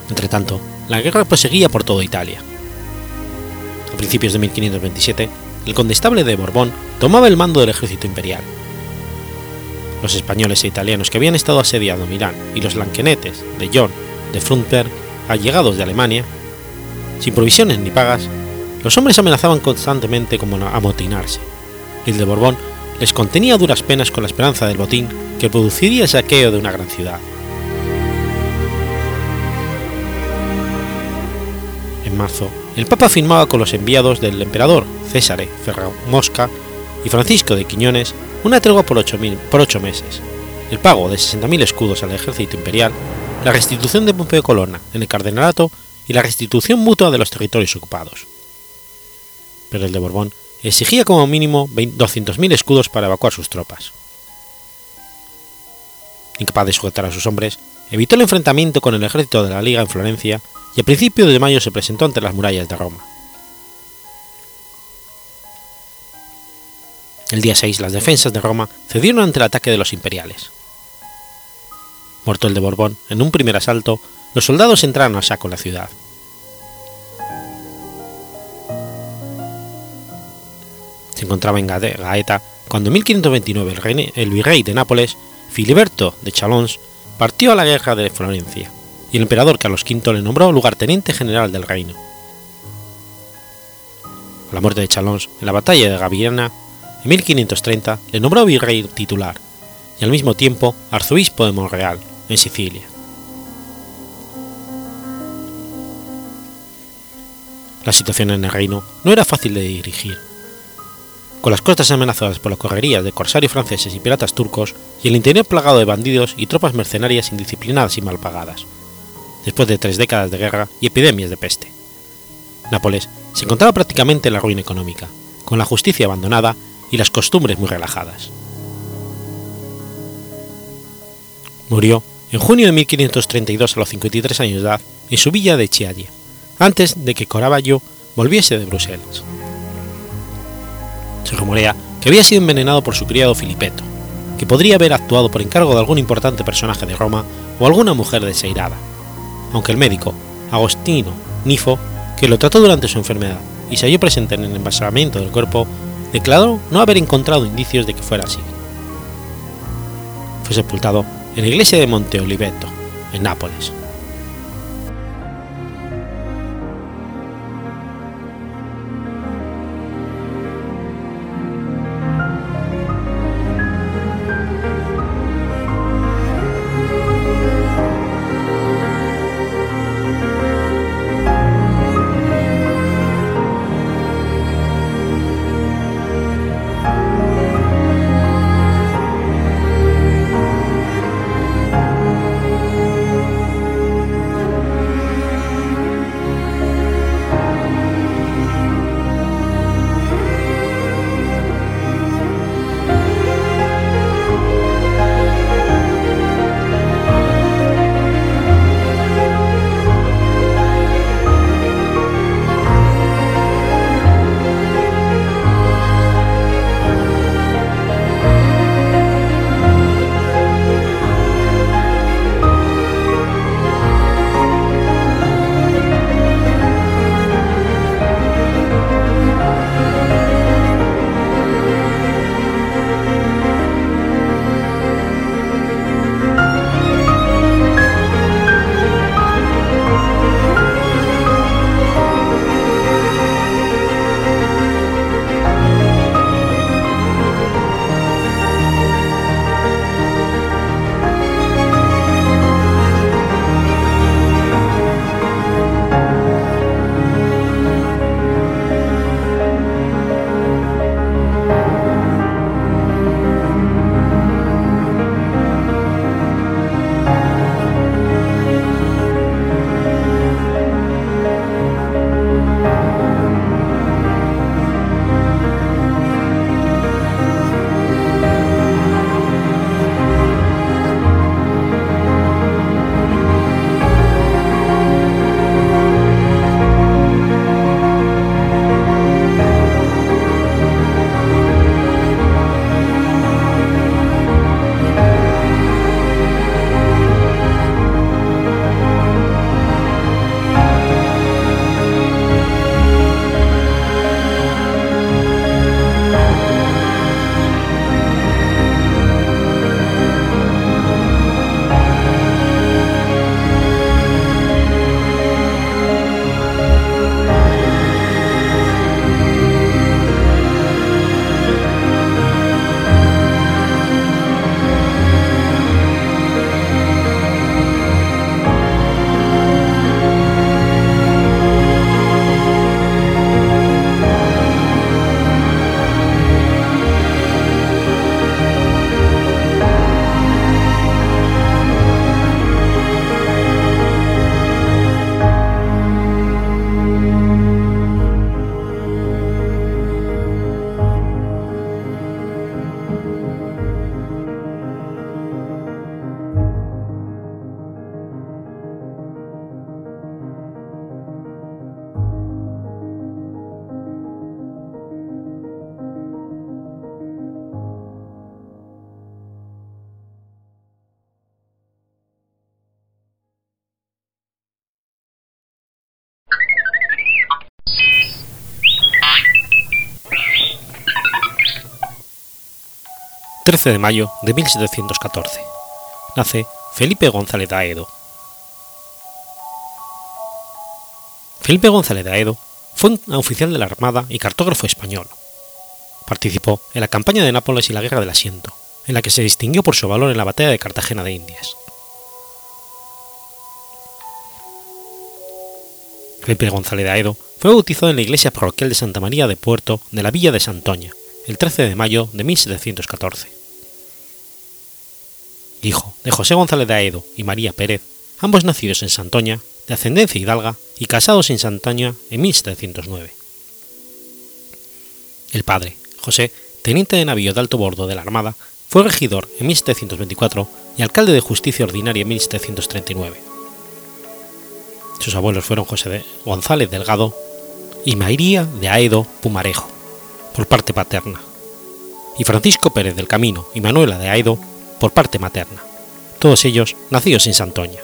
Entretanto, la guerra proseguía por toda Italia. A principios de 1527, el condestable de Borbón tomaba el mando del ejército imperial. Los españoles e italianos que habían estado asediando Milán y los lanquenetes de John de Frundsberg, allegados de Alemania, sin provisiones ni pagas, los hombres amenazaban constantemente como amotinarse, el de Borbón les contenía duras penas con la esperanza del botín que produciría el saqueo de una gran ciudad. En marzo, el Papa firmaba con los enviados del emperador César Ferro Mosca y Francisco de Quiñones una tregua por ocho, por ocho meses, el pago de 60.000 escudos al ejército imperial, la restitución de Pompeo Colonna en el cardenalato y la restitución mutua de los territorios ocupados. Pero el de Borbón exigía como mínimo 200.000 escudos para evacuar sus tropas. Incapaz de sujetar a sus hombres, evitó el enfrentamiento con el ejército de la Liga en Florencia y a principios de mayo se presentó ante las murallas de Roma. El día 6 las defensas de Roma cedieron ante el ataque de los imperiales. Muerto el de Borbón, en un primer asalto, los soldados entraron a saco la ciudad. Se encontraba en Gaeta cuando en 1529 el, el virrey de Nápoles, Filiberto de Chalons, partió a la guerra de Florencia y el emperador Carlos V le nombró lugarteniente general del reino. A la muerte de Chalons en la batalla de Gaviana, en 1530 le nombró virrey titular y al mismo tiempo arzobispo de Monreal, en Sicilia. La situación en el reino no era fácil de dirigir. Con las costas amenazadas por las correrías de corsarios franceses y piratas turcos y el interior plagado de bandidos y tropas mercenarias indisciplinadas y mal pagadas, después de tres décadas de guerra y epidemias de peste. Nápoles se encontraba prácticamente en la ruina económica, con la justicia abandonada y las costumbres muy relajadas. Murió en junio de 1532 a los 53 años de edad en su villa de Chiaia, antes de que Caravaggio volviese de Bruselas. Se rumorea que había sido envenenado por su criado Filipeto, que podría haber actuado por encargo de algún importante personaje de Roma o alguna mujer deseirada, aunque el médico, Agostino Nifo, que lo trató durante su enfermedad y se halló presente en el envasamiento del cuerpo, declaró no haber encontrado indicios de que fuera así. Fue sepultado en la iglesia de Monte Oliveto, en Nápoles. 13 de mayo de 1714. Nace Felipe González de Aedo. Felipe González de Aedo fue un oficial de la Armada y cartógrafo español. Participó en la campaña de Nápoles y la Guerra del Asiento, en la que se distinguió por su valor en la batalla de Cartagena de Indias. Felipe González de Aedo fue bautizado en la iglesia parroquial de Santa María de Puerto de la villa de Santoña, el 13 de mayo de 1714. Hijo de José González de Aedo y María Pérez, ambos nacidos en Santoña, de ascendencia hidalga y casados en Santoña en 1709. El padre, José, teniente de navío de alto bordo de la Armada, fue regidor en 1724 y alcalde de justicia ordinaria en 1739. Sus abuelos fueron José González Delgado y María de Aedo Pumarejo, por parte paterna, y Francisco Pérez del Camino y Manuela de Aedo por parte materna, todos ellos nacidos en Santoña.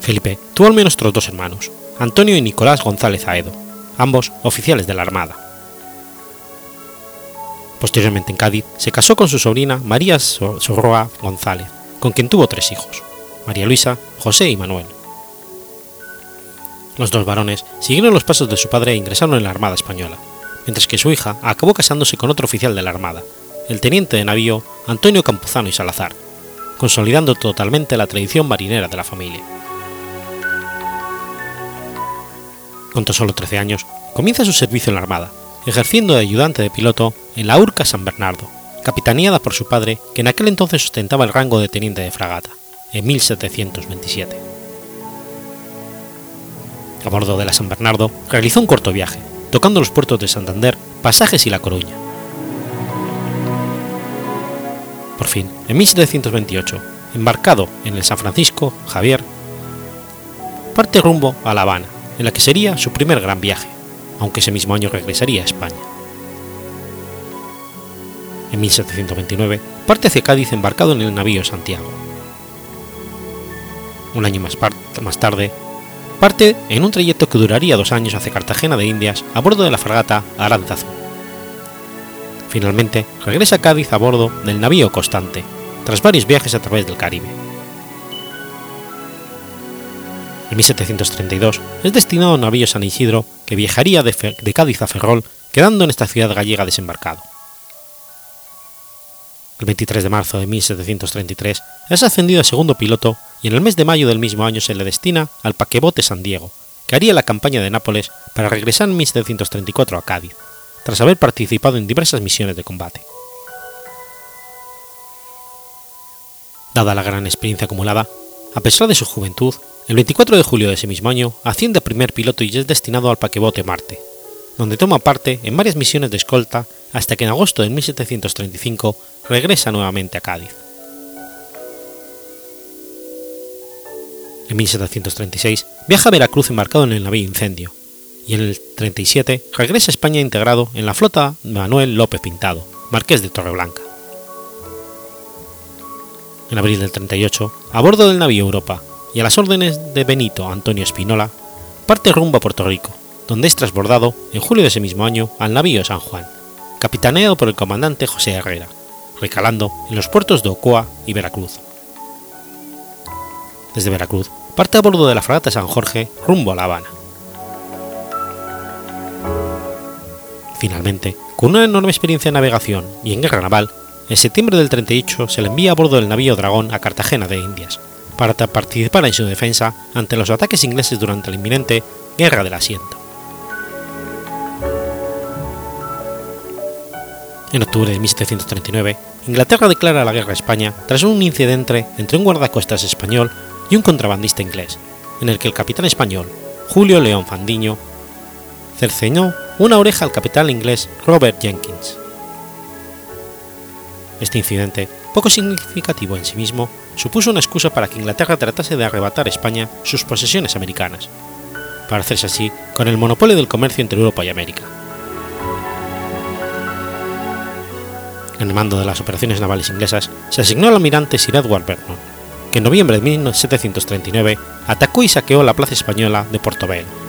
Felipe tuvo al menos otros dos hermanos, Antonio y Nicolás González Aedo, ambos oficiales de la Armada. Posteriormente en Cádiz se casó con su sobrina María Sorroa González, con quien tuvo tres hijos, María Luisa, José y Manuel. Los dos varones siguieron los pasos de su padre e ingresaron en la Armada Española, mientras que su hija acabó casándose con otro oficial de la Armada, el teniente de navío Antonio Campuzano y Salazar, consolidando totalmente la tradición marinera de la familia. Con tan solo 13 años, comienza su servicio en la Armada, ejerciendo de ayudante de piloto en la Urca San Bernardo, capitaneada por su padre, que en aquel entonces ostentaba el rango de teniente de fragata, en 1727. A bordo de la San Bernardo realizó un corto viaje, tocando los puertos de Santander, Pasajes y La Coruña. Por fin, en 1728, embarcado en el San Francisco Javier, parte rumbo a La Habana, en la que sería su primer gran viaje, aunque ese mismo año regresaría a España. En 1729 parte hacia Cádiz embarcado en el navío Santiago. Un año más, tarde, parte en un trayecto que duraría dos años hacia Cartagena de Indias a bordo de la fragata Aranzazu. Finalmente regresa a Cádiz a bordo del navío Constante, tras varios viajes a través del Caribe. En 1732 es destinado a un navío San Isidro que viajaría de, Cádiz a Ferrol, quedando en esta ciudad gallega desembarcado. El 23 de marzo de 1733 es ascendido a segundo piloto y en el mes de mayo del mismo año se le destina al paquebote San Diego, que haría la campaña de Nápoles para regresar en 1734 a Cádiz, tras haber participado en diversas misiones de combate. Dada la gran experiencia acumulada, a pesar de su juventud, el 24 de julio de ese mismo año asciende a primer piloto y es destinado al paquebote Marte, donde toma parte en varias misiones de escolta hasta que en agosto de 1735 regresa nuevamente a Cádiz. En 1736 viaja a Veracruz embarcado en el navío Incendio, y en el 37 regresa a España integrado en la flota Manuel López Pintado, marqués de Torreblanca. En abril del 38, a bordo del navío Europa, y a las órdenes de Benito Antonio Espinola, parte rumbo a Puerto Rico, donde es transbordado en julio de ese mismo año al navío San Juan, capitaneado por el comandante José Herrera, recalando en los puertos de Ocoa y Veracruz. Desde Veracruz parte a bordo de la fragata San Jorge rumbo a La Habana. Finalmente, con una enorme experiencia en navegación y en guerra naval, en septiembre del 38 se le envía a bordo del navío Dragón a Cartagena de Indias, para participar en su defensa ante los ataques ingleses durante la inminente Guerra del Asiento. En octubre de 1739, Inglaterra declara la guerra a España tras un incidente entre un guardacostas español y un contrabandista inglés, en el que el capitán español, Julio León Fandiño, cerceñó una oreja al capitán inglés Robert Jenkins. Este incidente, poco significativo en sí mismo, supuso una excusa para que Inglaterra tratase de arrebatar a España sus posesiones americanas, para hacerse así con el monopolio del comercio entre Europa y América. En el mando de las operaciones navales inglesas se asignó al almirante Sir Edward Vernon, que en noviembre de 1739 atacó y saqueó la plaza española de Portobelo.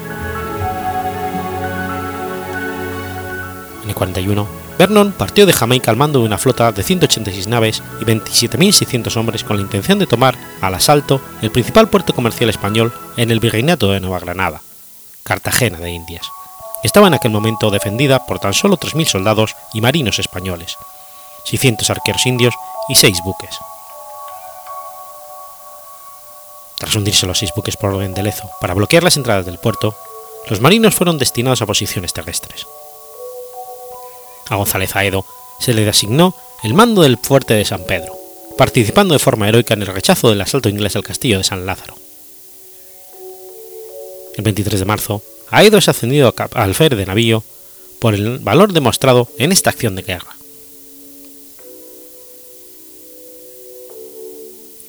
En el 41 Vernon partió de Jamaica al mando de una flota de 186 naves y 27.600 hombres con la intención de tomar al asalto el principal puerto comercial español en el Virreinato de Nueva Granada, Cartagena de Indias. Estaba en aquel momento defendida por tan solo 3.000 soldados y marinos españoles, 600 arqueros indios y 6 buques. Tras hundirse los seis buques por orden de para bloquear las entradas del puerto, los marinos fueron destinados a posiciones terrestres. A González Aedo se le asignó el mando del fuerte de San Pedro, participando de forma heroica en el rechazo del asalto inglés al castillo de San Lázaro. El 23 de marzo, Aedo es ascendido a alférez de navío por el valor demostrado en esta acción de guerra.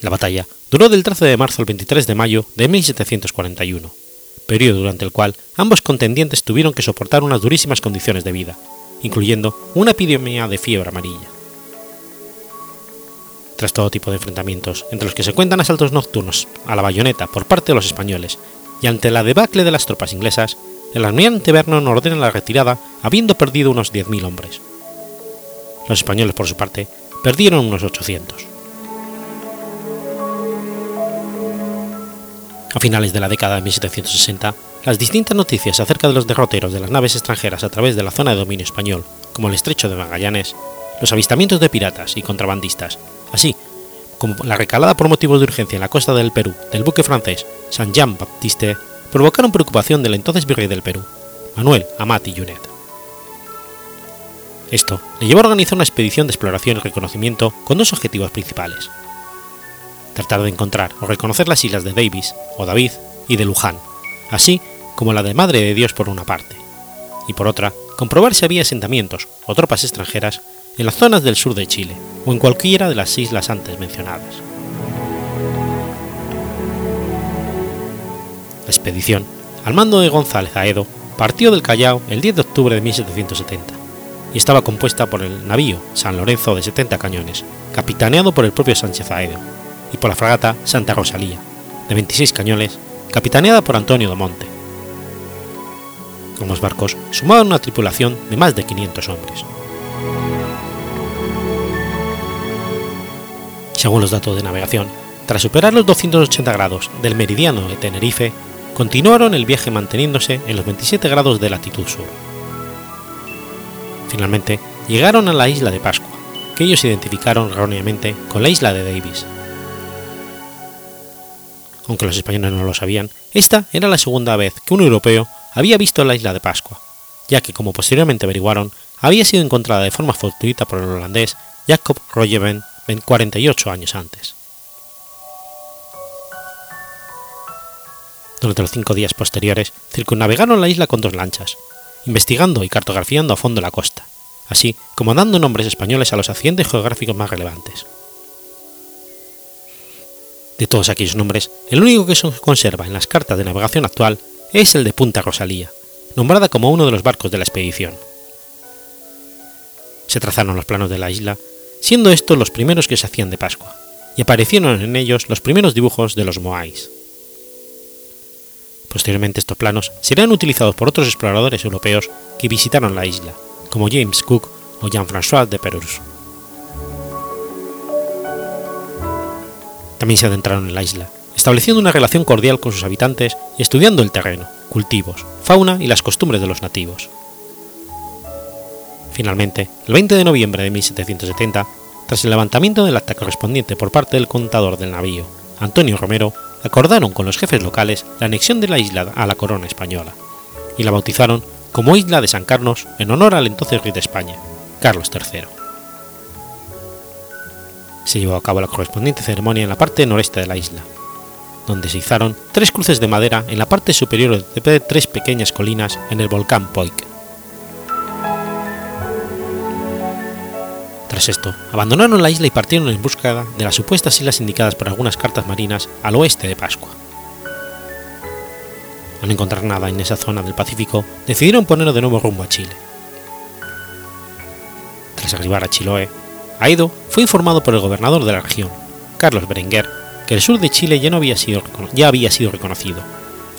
La batalla duró del 13 de marzo al 23 de mayo de 1741, periodo durante el cual ambos contendientes tuvieron que soportar unas durísimas condiciones de vida, incluyendo una epidemia de fiebre amarilla. Tras todo tipo de enfrentamientos, entre los que se cuentan asaltos nocturnos a la bayoneta por parte de los españoles y ante la debacle de las tropas inglesas, el almirante Vernon ordena la retirada habiendo perdido unos 10.000 hombres. Los españoles, por su parte, perdieron unos 800. A finales de la década de 1760, las distintas noticias acerca de los derroteros de las naves extranjeras a través de la zona de dominio español, como el estrecho de Magallanes, los avistamientos de piratas y contrabandistas, así como la recalada por motivos de urgencia en la costa del Perú del buque francés Saint Jean Baptiste, provocaron preocupación del entonces virrey del Perú, Manuel Amati Yunet. Esto le llevó a organizar una expedición de exploración y reconocimiento con dos objetivos principales tratar de encontrar o reconocer las islas de Davis o David y de Luján, así como la de Madre de Dios por una parte, y por otra, comprobar si había asentamientos o tropas extranjeras en las zonas del sur de Chile o en cualquiera de las islas antes mencionadas. La expedición, al mando de González Aedo, partió del Callao el 10 de octubre de 1770 y estaba compuesta por el navío San Lorenzo de 70 cañones, capitaneado por el propio Sánchez Aedo, y por la fragata Santa Rosalía, de 26 cañones, capitaneada por Antonio Monte. Ambos barcos sumaban una tripulación de más de 500 hombres. Según los datos de navegación, tras superar los 280 grados del meridiano de Tenerife, continuaron el viaje manteniéndose en los 27 grados de latitud sur. Finalmente, llegaron a la isla de Pascua, que ellos identificaron erróneamente con la isla de Davis, aunque los españoles no lo sabían, esta era la segunda vez que un europeo había visto la isla de Pascua, ya que, como posteriormente averiguaron, había sido encontrada de forma fortuita por el holandés Jacob Royeven 48 años antes. Durante los cinco días posteriores, circunnavegaron la isla con dos lanchas, investigando y cartografiando a fondo la costa, así como dando nombres españoles a los accidentes geográficos más relevantes. De todos aquellos nombres, el único que se conserva en las cartas de navegación actual es el de Punta Rosalía, nombrada como uno de los barcos de la expedición. Se trazaron los planos de la isla, siendo estos los primeros que se hacían de Pascua, y aparecieron en ellos los primeros dibujos de los Moais. Posteriormente estos planos serían utilizados por otros exploradores europeos que visitaron la isla, como James Cook o Jean-François de Perus. También se adentraron en la isla, estableciendo una relación cordial con sus habitantes y estudiando el terreno, cultivos, fauna y las costumbres de los nativos. Finalmente, el 20 de noviembre de 1770, tras el levantamiento del acta correspondiente por parte del contador del navío, Antonio Romero, acordaron con los jefes locales la anexión de la isla a la corona española, y la bautizaron como Isla de San Carlos en honor al entonces rey de España, Carlos III se llevó a cabo la correspondiente ceremonia en la parte noreste de la isla, donde se izaron tres cruces de madera en la parte superior de tres pequeñas colinas en el volcán Poik. Tras esto, abandonaron la isla y partieron en búsqueda de las supuestas islas indicadas por algunas cartas marinas al oeste de Pascua. Al no encontrar nada en esa zona del Pacífico, decidieron poner de nuevo rumbo a Chile. Tras arribar a Chiloé, Aido fue informado por el gobernador de la región, Carlos Berenguer, que el sur de Chile ya, no había sido, ya había sido reconocido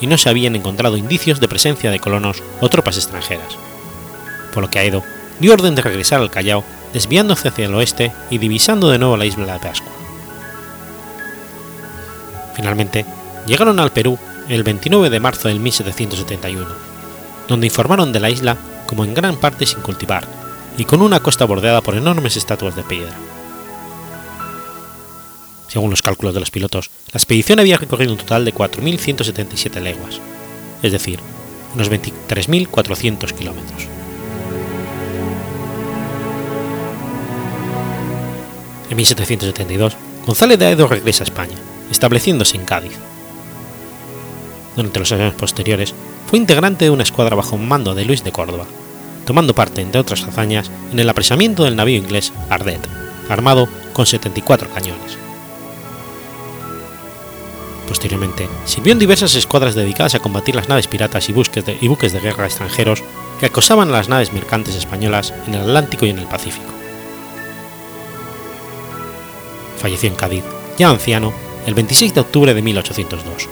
y no se habían encontrado indicios de presencia de colonos o tropas extranjeras, por lo que Aido dio orden de regresar al Callao, desviándose hacia el oeste y divisando de nuevo la isla de Pascua. Finalmente, llegaron al Perú el 29 de marzo del 1771, donde informaron de la isla como en gran parte sin cultivar y con una costa bordeada por enormes estatuas de piedra. Según los cálculos de los pilotos, la expedición había recorrido un total de 4.177 leguas, es decir, unos 23.400 kilómetros. En 1772, González de Aedo regresa a España, estableciéndose en Cádiz. Durante los años posteriores, fue integrante de una escuadra bajo mando de Luis de Córdoba, tomando parte, entre otras hazañas, en el apresamiento del navío inglés Ardet, armado con 74 cañones. Posteriormente, sirvió en diversas escuadras dedicadas a combatir las naves piratas y, y buques de guerra extranjeros que acosaban a las naves mercantes españolas en el Atlántico y en el Pacífico. Falleció en Cádiz, ya anciano, el 26 de octubre de 1802.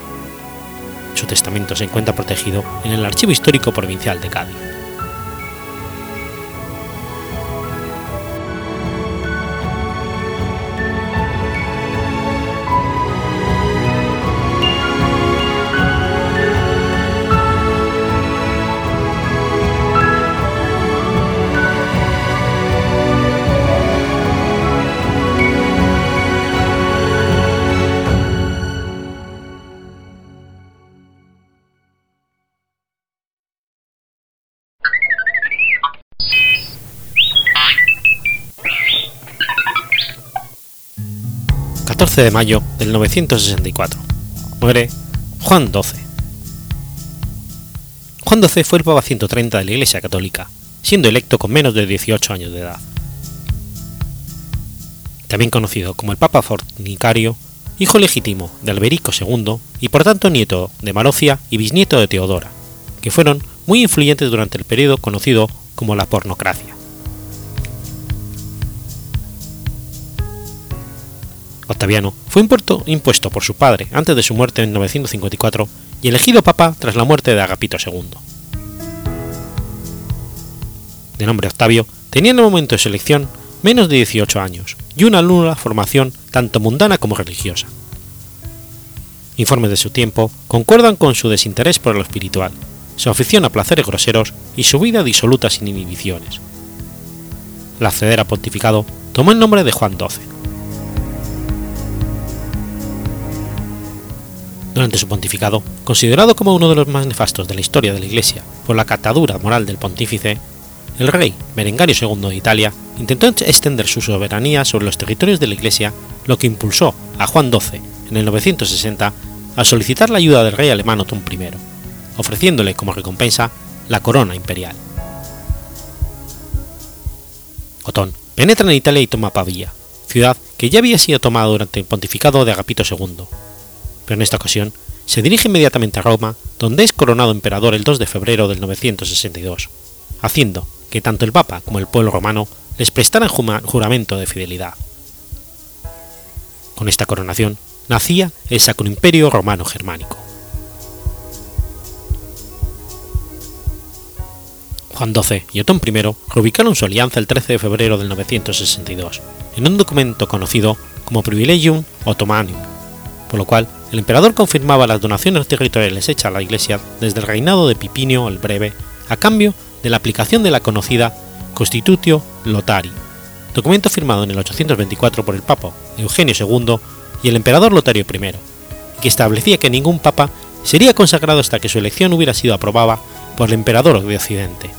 Su testamento se encuentra protegido en el Archivo Histórico Provincial de Cádiz. 14 de mayo del 964. Muere Juan XII. Juan XII fue el Papa 130 de la Iglesia Católica, siendo electo con menos de 18 años de edad. También conocido como el Papa Fornicario, hijo legítimo de Alberico II y por tanto nieto de Marocia y bisnieto de Teodora, que fueron muy influyentes durante el periodo conocido como la pornocracia. Octaviano fue impuesto por su padre antes de su muerte en 954 y elegido papa tras la muerte de Agapito II. De nombre Octavio, tenía en el momento de su elección menos de 18 años y una nula formación tanto mundana como religiosa. Informes de su tiempo concuerdan con su desinterés por lo espiritual, su afición a placeres groseros y su vida disoluta sin inhibiciones. Al acceder a pontificado, tomó el nombre de Juan XII durante su pontificado, considerado como uno de los más nefastos de la historia de la Iglesia por la catadura moral del pontífice, el rey Berengario II de Italia intentó extender su soberanía sobre los territorios de la Iglesia, lo que impulsó a Juan XII en el 960 a solicitar la ayuda del rey alemán Otón I, ofreciéndole como recompensa la corona imperial. Otón penetra en Italia y toma Pavía, ciudad que ya había sido tomada durante el pontificado de Agapito II, pero en esta ocasión se dirige inmediatamente a Roma, donde es coronado emperador el 2 de febrero del 962, haciendo que tanto el Papa como el pueblo romano les prestaran juramento de fidelidad. Con esta coronación nacía el Sacro Imperio Romano Germánico. Juan XII y Otón I reubicaron su alianza el 13 de febrero del 962, en un documento conocido como Privilegium Ottomanium, por lo cual el emperador confirmaba las donaciones territoriales hechas a la Iglesia desde el reinado de Pipinio el Breve a cambio de la aplicación de la conocida Constitutio Lotari, documento firmado en el 824 por el Papa Eugenio II y el emperador Lotario I, que establecía que ningún papa sería consagrado hasta que su elección hubiera sido aprobada por el emperador de Occidente,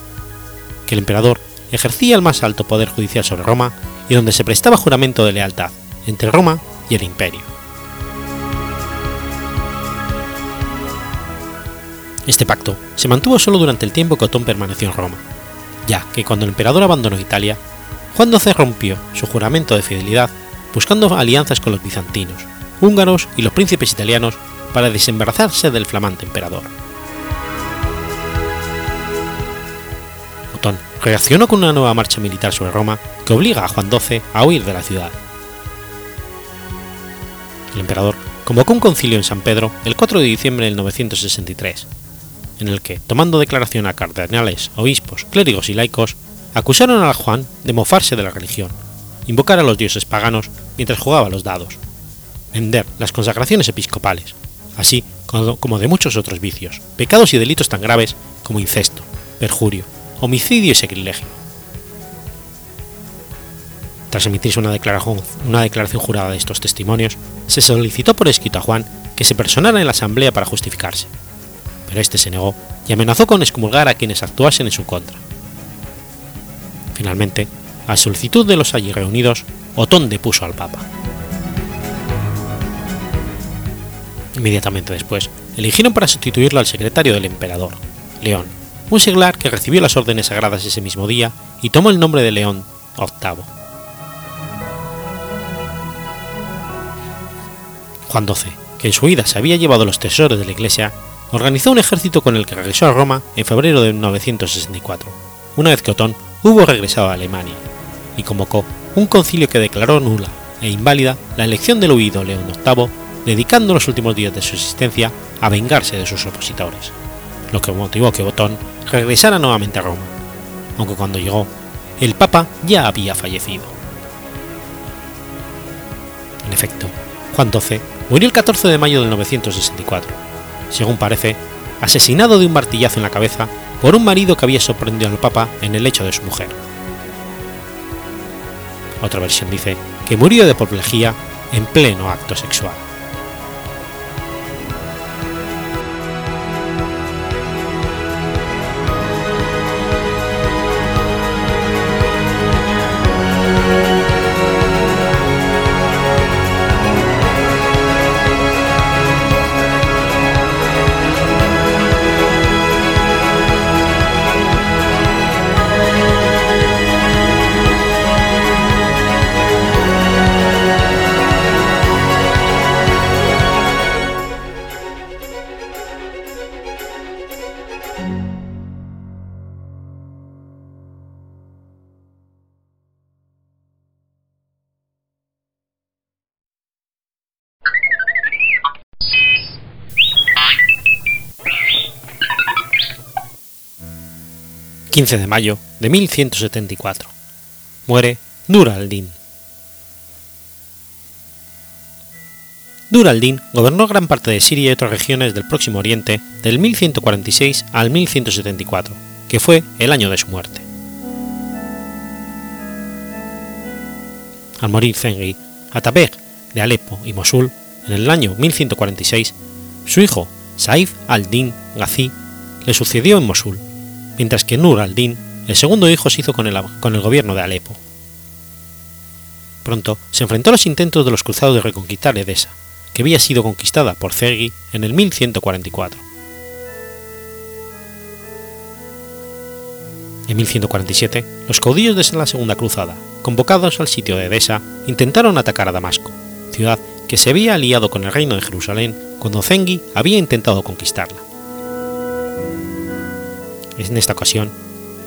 que el emperador ejercía el más alto poder judicial sobre Roma y donde se prestaba juramento de lealtad entre Roma y el imperio. Este pacto se mantuvo solo durante el tiempo que Otón permaneció en Roma, ya que cuando el emperador abandonó Italia, Juan XII rompió su juramento de fidelidad buscando alianzas con los bizantinos, húngaros y los príncipes italianos para desembarazarse del flamante emperador. Otón reaccionó con una nueva marcha militar sobre Roma que obliga a Juan XII a huir de la ciudad. El emperador convocó un concilio en San Pedro el 4 de diciembre del 963, en el que, tomando declaración a cardenales, obispos, clérigos y laicos, acusaron a Juan de mofarse de la religión, invocar a los dioses paganos mientras jugaba los dados, vender las consagraciones episcopales, así como de muchos otros vicios, pecados y delitos tan graves como incesto, perjurio, homicidio y sacrilegio. Tras emitirse una declaración, una declaración jurada de estos testimonios, se solicitó por escrito a Juan que se personara en la asamblea para justificarse, pero este se negó y amenazó con excomulgar a quienes actuasen en su contra. Finalmente, a solicitud de los allí reunidos, Otón depuso al Papa. Inmediatamente después, eligieron para sustituirlo al secretario del emperador, León, un seglar que recibió las órdenes sagradas ese mismo día y tomó el nombre de León VIII. Juan XII, que en su huida se había llevado los tesoros de la Iglesia, organizó un ejército con el que regresó a Roma en febrero de 964, una vez que Otón hubo regresado a Alemania, y convocó un concilio que declaró nula e inválida la elección del huido León VIII, dedicando los últimos días de su existencia a vengarse de sus opositores, lo que motivó que Otón regresara nuevamente a Roma, aunque cuando llegó, el Papa ya había fallecido. En efecto, Juan XII murió el 14 de mayo de 964, según parece, asesinado de un martillazo en la cabeza por un marido que había sorprendido al Papa en el lecho de su mujer. Otra versión dice que murió de apoplejía en pleno acto sexual. 15 de mayo de 1174. Muere Nur al-Din. Nur al-Din gobernó gran parte de Siria y otras regiones del Próximo Oriente del 1146 al 1174, que fue el año de su muerte. Al morir Zengi, Atabeg de Alepo y Mosul en el año 1146, su hijo Saif al-Din Ghazi le sucedió en Mosul mientras que Nur al-Din, el segundo hijo, se hizo con el, gobierno de Alepo. Pronto se enfrentó a los intentos de los cruzados de reconquistar Edesa, que había sido conquistada por Sergi en el 1144. En 1147, los caudillos de la Segunda Cruzada, convocados al sitio de Edesa, intentaron atacar a Damasco, ciudad que se había aliado con el reino de Jerusalén cuando Zengi había intentado conquistarla. En esta ocasión,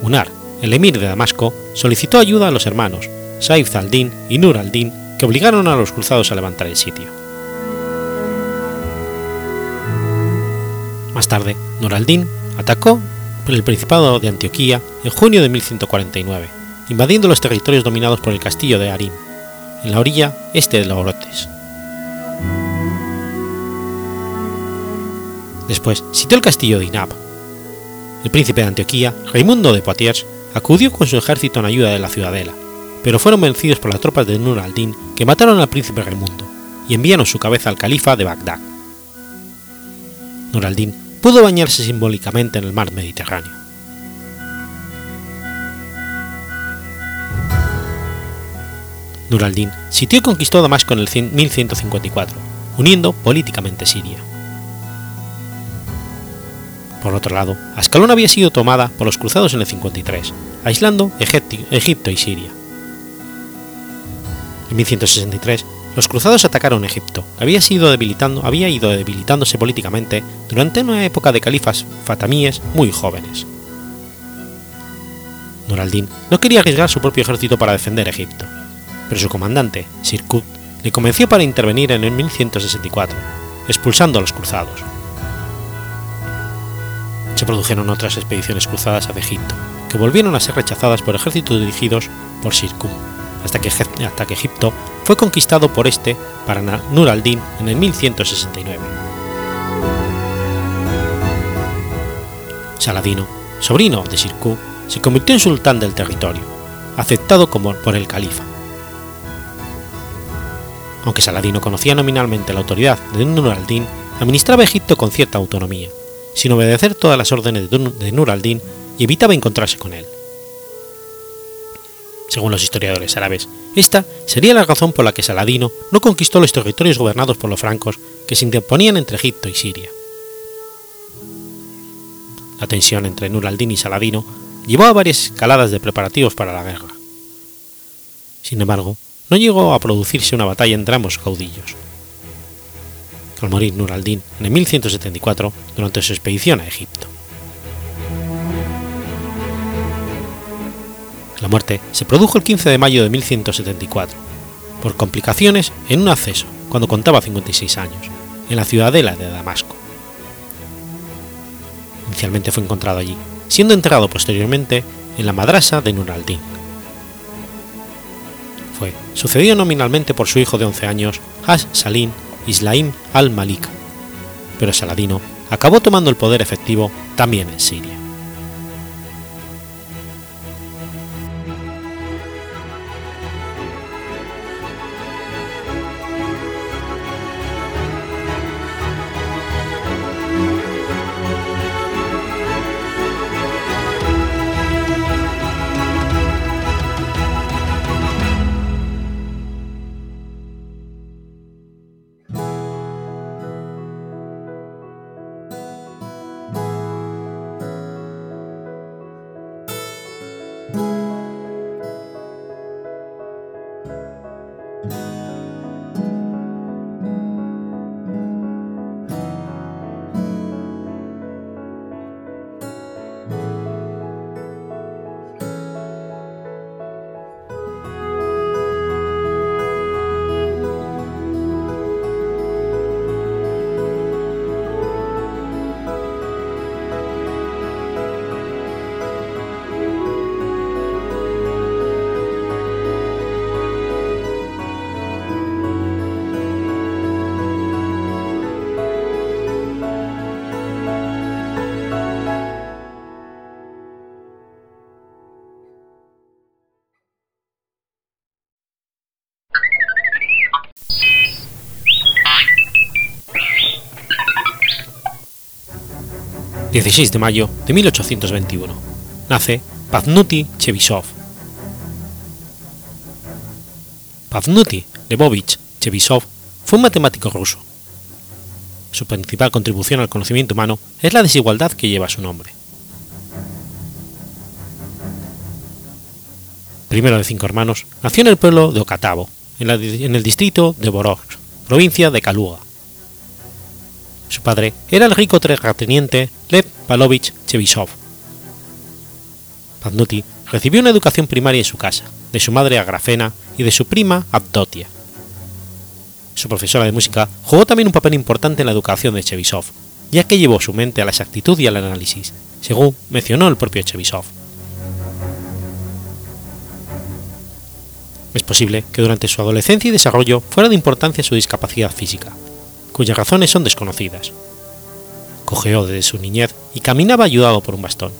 Unar, el emir de Damasco, solicitó ayuda a los hermanos Saif al-Din y Nur al-Din, que obligaron a los cruzados a levantar el sitio. Más tarde, Nur al-Din atacó el Principado de Antioquía en junio de 1149, invadiendo los territorios dominados por el castillo de Arim, en la orilla este de Orotes. Después sitió el castillo de Inab, el príncipe de Antioquía, Raimundo de Poitiers, acudió con su ejército en ayuda de la ciudadela, pero fueron vencidos por las tropas de Nur al-Din que mataron al príncipe Raimundo y enviaron su cabeza al califa de Bagdad. Nur al-Din pudo bañarse simbólicamente en el mar Mediterráneo. Nur al-Din sitió y conquistó Damasco en el 1154, uniendo políticamente Siria. Por otro lado, Ascalón había sido tomada por los cruzados en el 53, aislando Egipto y Siria. En 1163, los cruzados atacaron Egipto, que había, sido había ido debilitándose políticamente durante una época de califas fatamíes muy jóvenes. Nur al-Din no quería arriesgar su propio ejército para defender Egipto, pero su comandante, Sirkut, le convenció para intervenir en el 1164, expulsando a los cruzados se produjeron otras expediciones cruzadas a Egipto, que volvieron a ser rechazadas por ejércitos dirigidos por Sirkun, hasta que, Egipto fue conquistado por este para Nur al-Din en el 1169. Saladino, sobrino de Sirkun, se convirtió en sultán del territorio, aceptado como por el califa. Aunque Saladino conocía nominalmente la autoridad de Nur al-Din, administraba Egipto con cierta autonomía, sin obedecer todas las órdenes de Nur al-Din y evitaba encontrarse con él. Según los historiadores árabes, esta sería la razón por la que Saladino no conquistó los territorios gobernados por los francos que se interponían entre Egipto y Siria. La tensión entre Nur al-Din y Saladino llevó a varias escaladas de preparativos para la guerra. Sin embargo, no llegó a producirse una batalla entre ambos caudillos. Al morir Nur al-Din en 1174 durante su expedición a Egipto. La muerte se produjo el 15 de mayo de 1174, por complicaciones en un acceso, cuando contaba 56 años, en la ciudadela de Damasco. Inicialmente fue encontrado allí, siendo enterrado posteriormente en la madrasa de Nur al-Din. Fue sucedido nominalmente por su hijo de 11 años, Has Salim Islaim al-Malik, pero Saladino acabó tomando el poder efectivo también en Siria. 16 de mayo de 1821. Nace Paznuti Chebysov. Paznuti Lebovich Chebysov fue un matemático ruso. Su principal contribución al conocimiento humano es la desigualdad que lleva su nombre. Primero de cinco hermanos, nació en el pueblo de Okatavo, en, el distrito de Borog, provincia de Kaluga, su padre era el rico terrateniente Lev Palovich Chebysov. Paznuti recibió una educación primaria en su casa, de su madre Agrafena y de su prima Abdotia. Su profesora de música jugó también un papel importante en la educación de Chebysov, ya que llevó su mente a la exactitud y al análisis, según mencionó el propio Chebysov. Es posible que durante su adolescencia y desarrollo fuera de importancia su discapacidad física, cuyas razones son desconocidas. Cogeó desde su niñez y caminaba ayudado por un bastón.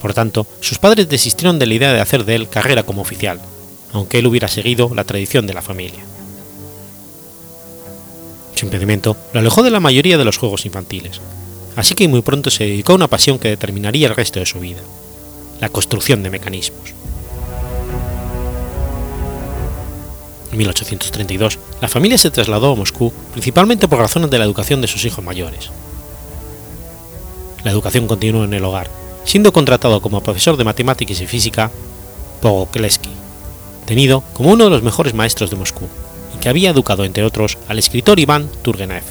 Por tanto, sus padres desistieron de la idea de hacer de él carrera como oficial, aunque él hubiera seguido la tradición de la familia. Su impedimento lo alejó de la mayoría de los juegos infantiles, así que muy pronto se dedicó a una pasión que determinaría el resto de su vida, la construcción de mecanismos. En 1832, la familia se trasladó a Moscú principalmente por razones de la educación de sus hijos mayores. La educación continuó en el hogar, siendo contratado como profesor de matemáticas y física Pogokleski, tenido como uno de los mejores maestros de Moscú, y que había educado, entre otros, al escritor Iván Turgenev.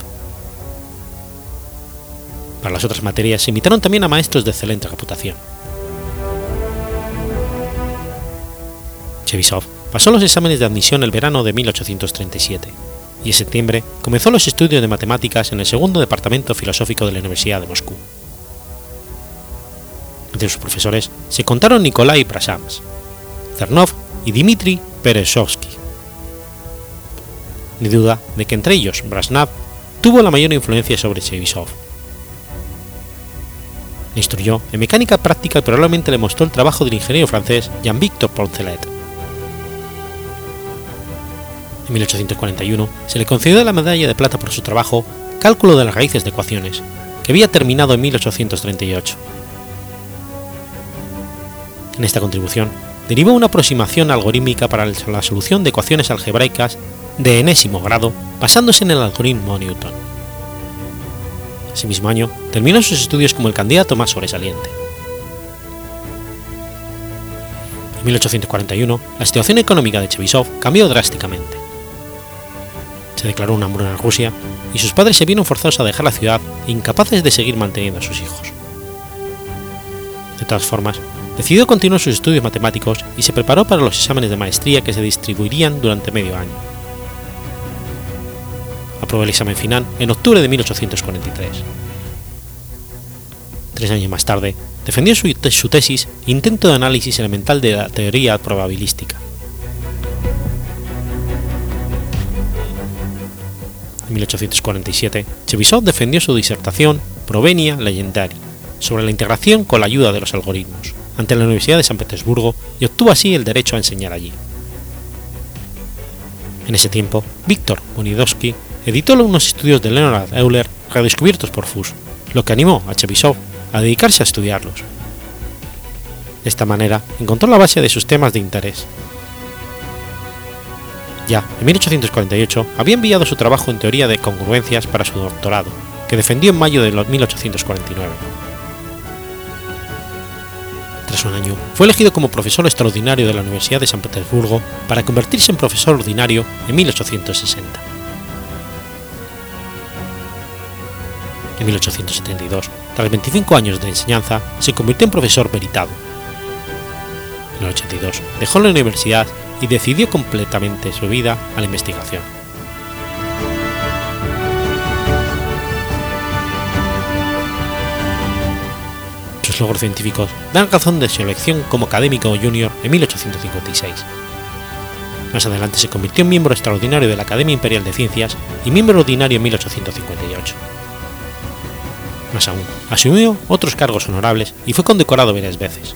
Para las otras materias se invitaron también a maestros de excelente reputación. Chebysov pasó los exámenes de admisión el verano de 1837 y en septiembre comenzó los estudios de matemáticas en el segundo departamento filosófico de la Universidad de Moscú. Entre sus profesores se contaron Nikolai Prasams, Cernov y Dmitry Pereshovsky. Ni duda de que entre ellos Brasnav tuvo la mayor influencia sobre Chebysov. Le instruyó en mecánica práctica y probablemente le mostró el trabajo del ingeniero francés Jean-Victor Poncelet. En 1841 se le concedió la medalla de plata por su trabajo Cálculo de las raíces de ecuaciones, que había terminado en 1838. En esta contribución derivó una aproximación algorítmica para la solución de ecuaciones algebraicas de enésimo grado basándose en el algoritmo Newton. Ese mismo año terminó sus estudios como el candidato más sobresaliente. En 1841, la situación económica de Chebysov cambió drásticamente. Se declaró una hambruna en Rusia y sus padres se vieron forzados a dejar la ciudad incapaces de seguir manteniendo a sus hijos. De todas formas, decidió continuar sus estudios matemáticos y se preparó para los exámenes de maestría que se distribuirían durante medio año. Aprobó el examen final en octubre de 1843. Tres años más tarde, defendió su, tesis Intento de análisis elemental de la teoría probabilística. En 1847, Chebysov defendió su disertación Provenia Legendari sobre la integración con la ayuda de los algoritmos ante la Universidad de San Petersburgo y obtuvo así el derecho a enseñar allí. En ese tiempo, Víctor Bonidowski editó unos estudios de Leonard Euler redescubiertos por Fuchs, lo que animó a Chebysov a dedicarse a estudiarlos. De esta manera encontró la base de sus temas de interés. Ya en 1848 había enviado su trabajo en teoría de congruencias para su doctorado, que defendió en mayo de 1849. Tras un año, fue elegido como profesor extraordinario de la Universidad de San Petersburgo para convertirse en profesor ordinario en 1860. En 1872, tras 25 años de enseñanza, se convirtió en profesor veritado. En el 82 dejó la universidad y decidió completamente su vida a la investigación. Sus logros científicos dan razón de su elección como académico junior en 1856. Más adelante se convirtió en miembro extraordinario de la Academia Imperial de Ciencias y miembro ordinario en 1858. Más aún, asumió otros cargos honorables y fue condecorado varias veces.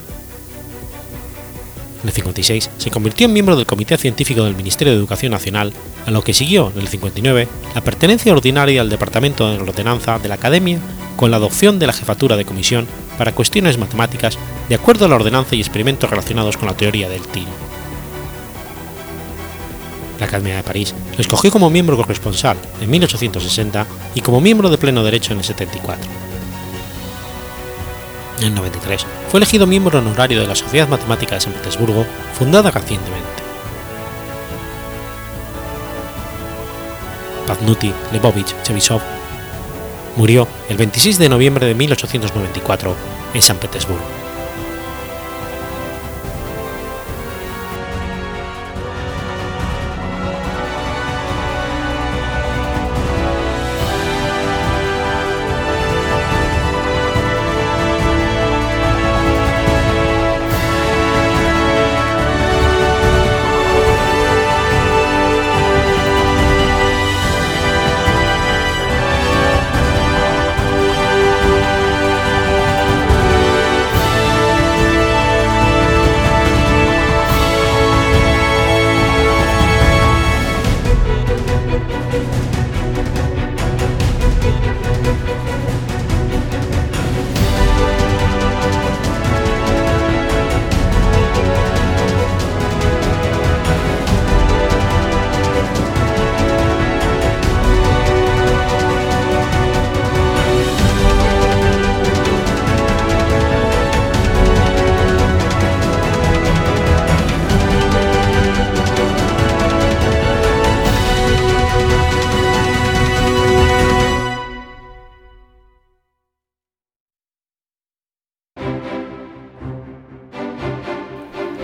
En el 56 se convirtió en miembro del Comité Científico del Ministerio de Educación Nacional, a lo que siguió en el 59 la pertenencia ordinaria al Departamento de Ordenanza de la Academia con la adopción de la jefatura de comisión para cuestiones matemáticas de acuerdo a la ordenanza y experimentos relacionados con la teoría del tiro. La Academia de París lo escogió como miembro corresponsal en 1860 y como miembro de pleno derecho en el 74. En el 93 fue elegido miembro honorario de la Sociedad Matemática de San Petersburgo, fundada recientemente. Paznuti Lebovich Chebysov murió el 26 de noviembre de 1894 en San Petersburgo.